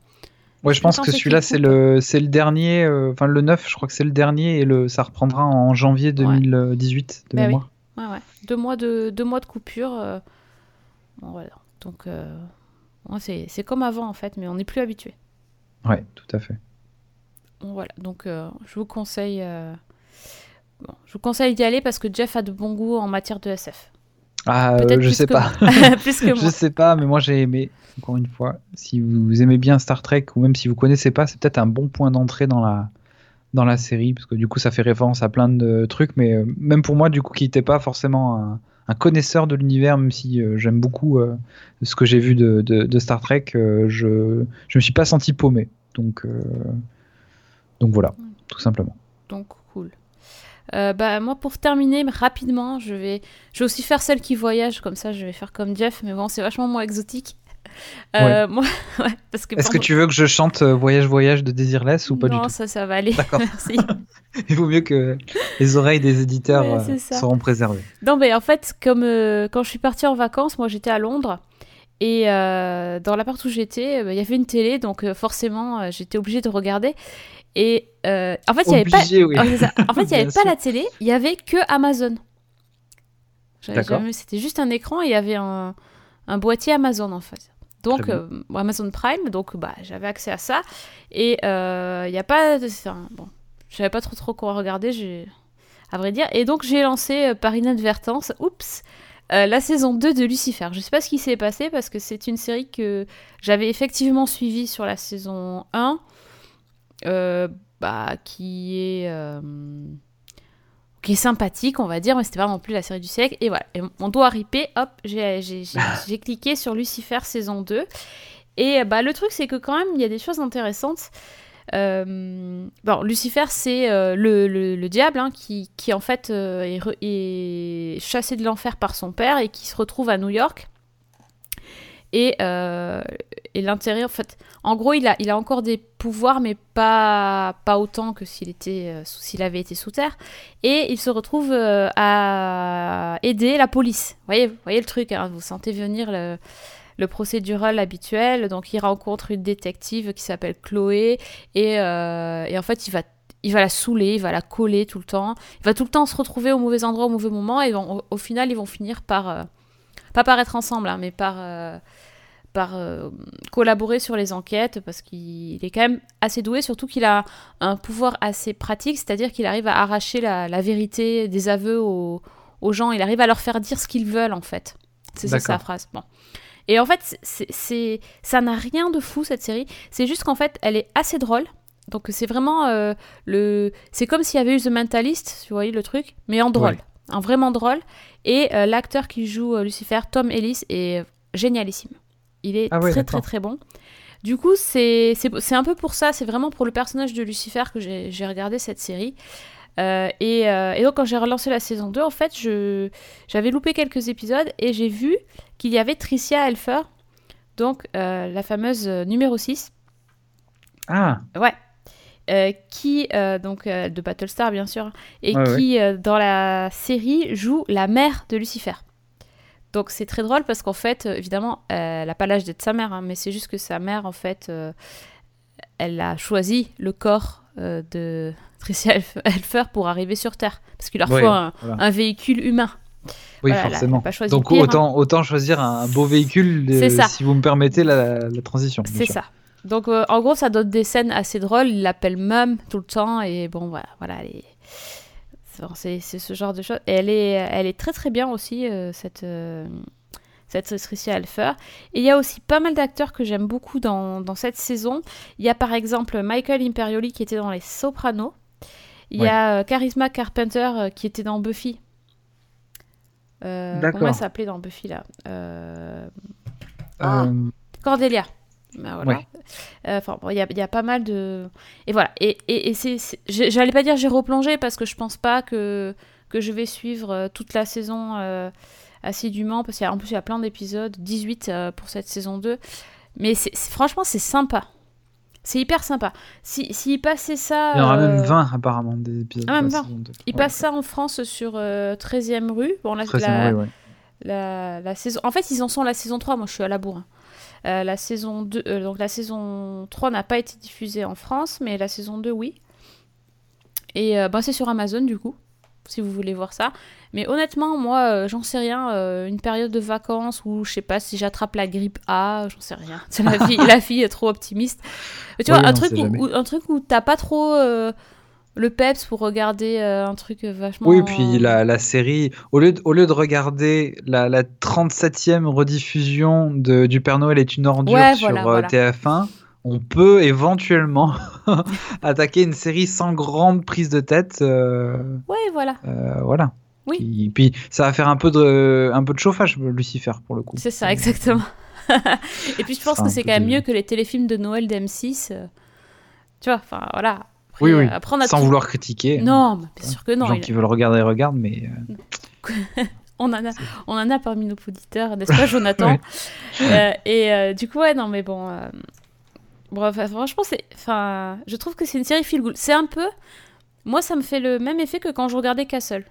Ouais, je pense que celui-là, c'est le, c'est le dernier, enfin le 9, je crois que c'est le dernier et le, ça reprendra en janvier 2018 de bah mémoire. Ouais, ouais. Deux mois de, deux mois de coupure. Bon, voilà. Donc, c'est comme avant en fait, mais on n'est plus habitué. Ouais, tout à fait. voilà, donc je vous conseille je vous conseille d'y aller parce que Jeff a de bon goût en matière de SF. Ah, je sais pas. plus que moi. Je sais pas, mais moi j'ai aimé. Encore une fois, si vous aimez bien Star Trek ou même si vous connaissez pas, c'est peut-être un bon point d'entrée dans la dans la série parce que du coup ça fait référence à plein de trucs. Mais euh, même pour moi, du coup, qui n'était pas forcément un, connaisseur de l'univers, même si euh, j'aime beaucoup euh, ce que j'ai vu de, de, Star Trek, je je me suis pas senti paumé. Donc donc voilà, tout simplement. Donc cool. Euh, bah, moi, pour terminer rapidement, je vais, je vais aussi faire celle qui voyage, comme ça je vais faire comme Jeff, mais bon, c'est vachement moins exotique. Euh, moi, parce que Est-ce que tu veux que je chante euh, Voyage, Voyage de Désirless ou pas du tout Non, ça, ça va aller. D'accord. Il vaut mieux que les oreilles des éditeurs seront préservées. Non, mais en fait, comme quand je suis partie en vacances, moi j'étais à Londres. Et dans l'appart où j'étais, il y avait une télé, donc forcément, j'étais obligée de regarder. Et euh, en fait, il n'y avait, pas... en fait, y avait pas la télé, il y avait que Amazon. C'était juste un écran et il y avait un, un, boîtier Amazon en fait. Donc euh, Amazon Prime, donc bah, j'avais accès à ça. Et il euh, n'y a pas. bon, je savais pas trop trop quoi regarder, à vrai dire. Et donc j'ai lancé par inadvertance, oups, la saison 2 de Lucifer. Je sais pas ce qui s'est passé parce que c'est une série que j'avais effectivement suivie sur la saison 1. Euh, bah, qui est euh, qui est sympathique, on va dire, mais c'était pas non plus la série du siècle. Et voilà, et mon doigt ripé, hop, j'ai cliqué sur Lucifer saison 2. Et bah, le truc, c'est que quand même, il y a des choses intéressantes. Euh, bon, Lucifer, c'est le, le, diable hein, qui, qui, en fait, est, est, chassé de l'enfer par son père et qui se retrouve à New York. Et, et l'intérêt, en fait, en gros, il a, encore des pouvoirs, mais pas, pas autant que s'il était, euh, avait été sous terre. Et il se retrouve euh, à aider la police. Vous voyez, voyez le truc, hein, vous sentez venir le, le procédural habituel. Donc, il rencontre une détective qui s'appelle Chloé. Et, euh, et, en fait, il va, il va la saouler, il va la coller tout le temps. Il va tout le temps se retrouver au mauvais endroit, au mauvais moment. Et au, final, ils vont finir par. Pas par être ensemble, hein, mais par par euh, collaborer sur les enquêtes parce qu'il est quand même assez doué, surtout qu'il a un pouvoir assez pratique, c'est-à-dire qu'il arrive à arracher la, vérité des aveux aux, gens, il arrive à leur faire dire ce qu'ils veulent en fait. C'est ça sa phrase. Bon. Et en fait, c'est ça n'a rien de fou cette série, c'est juste qu'en fait, elle est assez drôle. Donc c'est vraiment euh, le c'est comme s'il y avait eu The Mentalist, vous voyez le truc, mais en drôle, en vraiment drôle et euh, l'acteur qui joue Lucifer, Tom Ellis est génialissime. Il est ah très très très bon. Du coup, c'est un peu pour ça, c'est vraiment pour le personnage de Lucifer que j'ai regardé cette série. Euh, et, euh, et, donc quand j'ai relancé la saison 2, en fait, j'avais loupé quelques épisodes et j'ai vu qu'il y avait Tricia Elfer, donc euh, la fameuse numéro 6. Ah Ouais. Qui, donc de Battlestar bien sûr, et qui dans la série joue la mère de Lucifer. Donc c'est très drôle parce qu'en fait, euh, évidemment, elle n'a pas l'âge d'être sa mère, hein, mais c'est juste que sa mère, en fait, euh, elle a choisi le corps euh, de Tricia Elfer pour arriver sur Terre. Parce qu'il leur faut un, véhicule humain. Oui, forcément. Donc hein. autant, autant choisir un beau véhicule, si vous me permettez la, transition. C'est ça. Donc en gros, ça donne des scènes assez drôles. Il l'appelle Mum tout le temps et bon, voilà, voilà c'est ce genre de choses. Et elle est, elle est très très bien aussi, euh, cette, euh, cette Tricia Alfer. Et il y a aussi pas mal d'acteurs que j'aime beaucoup dans, dans, cette saison. Il y a par exemple Michael Imperioli qui était dans Les Sopranos. Il y a euh, Charisma Carpenter qui était dans Buffy. comment elle s'appelait dans Buffy là? Ah, Cordelia. Ben voilà. Euh, enfin, il y, a, y, a pas mal de. Et voilà. Et, et, et c'est. J'allais pas dire j'ai replongé parce que je pense pas que, que je vais suivre euh, toute la saison euh, assidûment. Parce qu'en plus, il y a plein d'épisodes, 18 pour cette saison 2. Mais c'est franchement, c'est sympa. C'est hyper sympa. S'il si, passait ça. Il y en aura même 20 apparemment des épisodes. Ah, même 20. Il passe ça en France sur 13e rue. Bon, là, 13e rue, ouais. la, saison. En fait, ils en sont à la saison 3. Moi, je suis à la bourre. Hein. La saison 2, donc la saison 3 n'a pas été diffusée en France, mais la saison 2, oui. Et bah, c'est sur Amazon, du coup si vous voulez voir ça. Mais honnêtement, moi, euh, j'en sais rien. Euh, une période de vacances où je sais pas si j'attrape la grippe A, j'en sais rien. La fille, la fille est trop optimiste. tu vois, un, truc où, un truc où t'as pas trop euh, le peps pour regarder un truc vachement. Oui, puis la, la, série, au lieu de, au lieu de regarder la, la 37e rediffusion de, du Père Noël est une ordure sur TF1 on peut éventuellement attaquer une série sans grande prise de tête. Euh, oui, voilà. Euh, voilà. Oui. puis ça va faire un peu de, un peu de chauffage, Lucifer, pour le coup. C'est ça, exactement. Et puis je pense que c'est quand même mieux que les téléfilms de Noël d'M6. Euh, tu vois, enfin voilà. Oui, oui. Sans vouloir critiquer. Non, bien sûr que non. Les gens qui veulent regarder, regardent, mais. on en a, on en a parmi nos auditeurs, n'est-ce pas, Jonathan Et du coup, ouais, non, mais bon, Bref, franchement, c'est, enfin, je trouve que c'est une série feel good. C'est un peu, moi, ça me fait le même effet que quand je regardais Castle.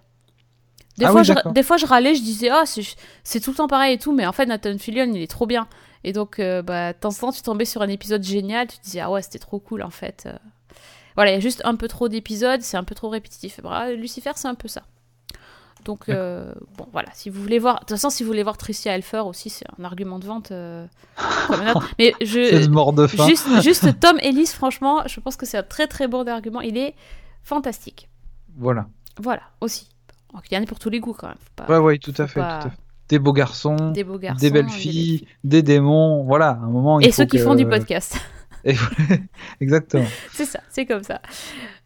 Des, ah fois, je, des fois, je râlais, je disais, oh, c'est tout le temps pareil et tout, mais en fait, Nathan Fillion, il est trop bien. Et donc, euh, bah, de temps en temps, tu tombais sur un épisode génial, tu te disais, ah ouais, c'était trop cool, en fait. Voilà, il y a juste un peu trop d'épisodes, c'est un peu trop répétitif. Lucifer, c'est un peu ça. Donc, euh, bon, voilà, si vous voulez voir, de toute façon, si vous voulez voir Tricia Helfer aussi, c'est un argument de vente. Euh, mais je. mort de faim. Juste, juste Tom Ellis, franchement, je pense que c'est un très très bon argument. Il est fantastique. Voilà. Voilà, aussi. il y en a pour tous les goûts quand même. Pas, ouais, ouais, tout à, fait, tout à fait. Des beaux garçons, des, beaux garçons, des belles filles, des, démons, voilà, un moment. Et ceux qui font du podcast. Exactement. c'est ça, c'est comme ça.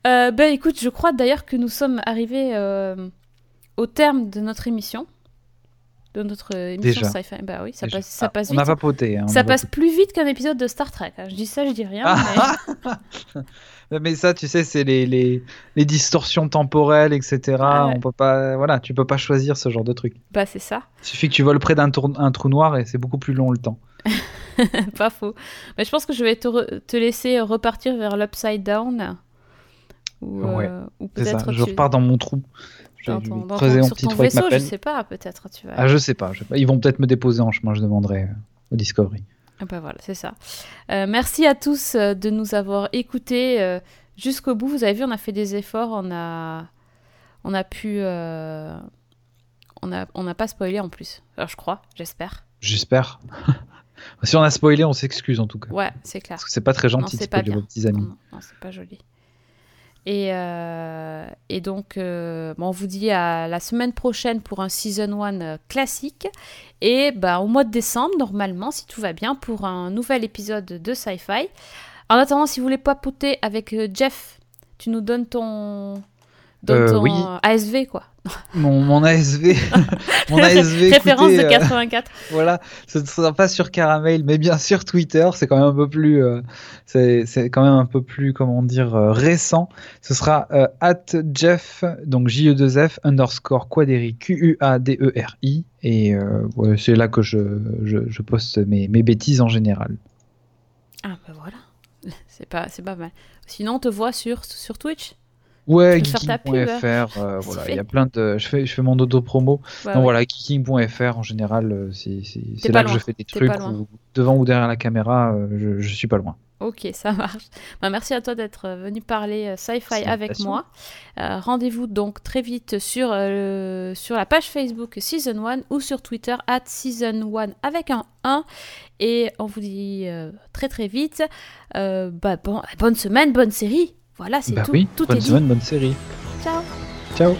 Euh, ben écoute, je crois d'ailleurs que nous sommes arrivés au terme de notre émission, de notre émission sci-fi, bah oui, ça passe, ça passe vite. On n'a pas poté. ça passe plus vite qu'un épisode de Star Trek. Je dis ça, je dis rien. Mais... mais ça, tu sais, c'est les, les, les, distorsions temporelles, etc. Ah on peut pas, voilà, tu peux pas choisir ce genre de truc. Bah c'est ça. Il suffit que tu voles près d'un un trou noir et c'est beaucoup plus long le temps. pas faux. Mais je pense que je vais te, te laisser repartir vers l'upside down. Ou, euh, ou peut-être. Je repars dans mon trou creuser mon petit trou vaisseau, Je sais pas, peut-être. Tu Ah, je sais pas, Ils vont peut-être me déposer en chemin, je demanderai euh, au Discovery. Ah bah voilà, c'est ça. Euh, merci à tous de nous avoir écoutés jusqu'au bout. Vous avez vu, on a fait des efforts, on a, on a pu, on a, on n'a pas spoilé en plus. Alors, je crois, j'espère. J'espère. si on a spoilé, on s'excuse en tout cas. Ouais, c'est clair. Parce que c'est pas très gentil de spoiler vos petits amis. non c'est pas joli. Et, euh, et donc, euh, on vous dit à la semaine prochaine pour un Season 1 euh, classique. Et bah, au mois de décembre, normalement, si tout va bien, pour un nouvel épisode de Sci-Fi. En attendant, si vous voulez papoter avec Jeff, tu nous donnes ton, ton oui. ASV, quoi. Mon, mon ASV. mon ASV. Référence de 84. Euh, voilà, ce ne sera pas sur Caramel, mais bien sûr Twitter. C'est quand même un peu plus, euh, c'est quand même un peu plus, comment dire, euh, récent. Ce sera at Jeff, donc J-E-2-F underscore Quaderi, Q-U-A-D-E-R-I. Et c'est là que je, je, je poste mes, mes, bêtises en général. Ah, bah voilà. C'est pas, pas mal. Sinon, on te voit sur, sur Twitch? Ouais, geeking.fr, euh, voilà, il y a plein de. Je fais, je fais mon dodo promo. Donc voilà, geeking.fr en général, euh, c'est là que je fais des trucs devant ou derrière la caméra, euh, je, je suis pas loin. Ok, ça marche. Bah, merci à toi d'être venu parler sci-fi avec moi. Rendez-vous donc très vite sur, sur la page Facebook Season 1 ou sur Twitter at Season 1 avec un 1. Et on vous dit très très vite. bah, bon, bonne semaine, bonne série. Voilà, c'est bah tout. Oui, tout bonne est semaine, bonne série. Ciao. Ciao.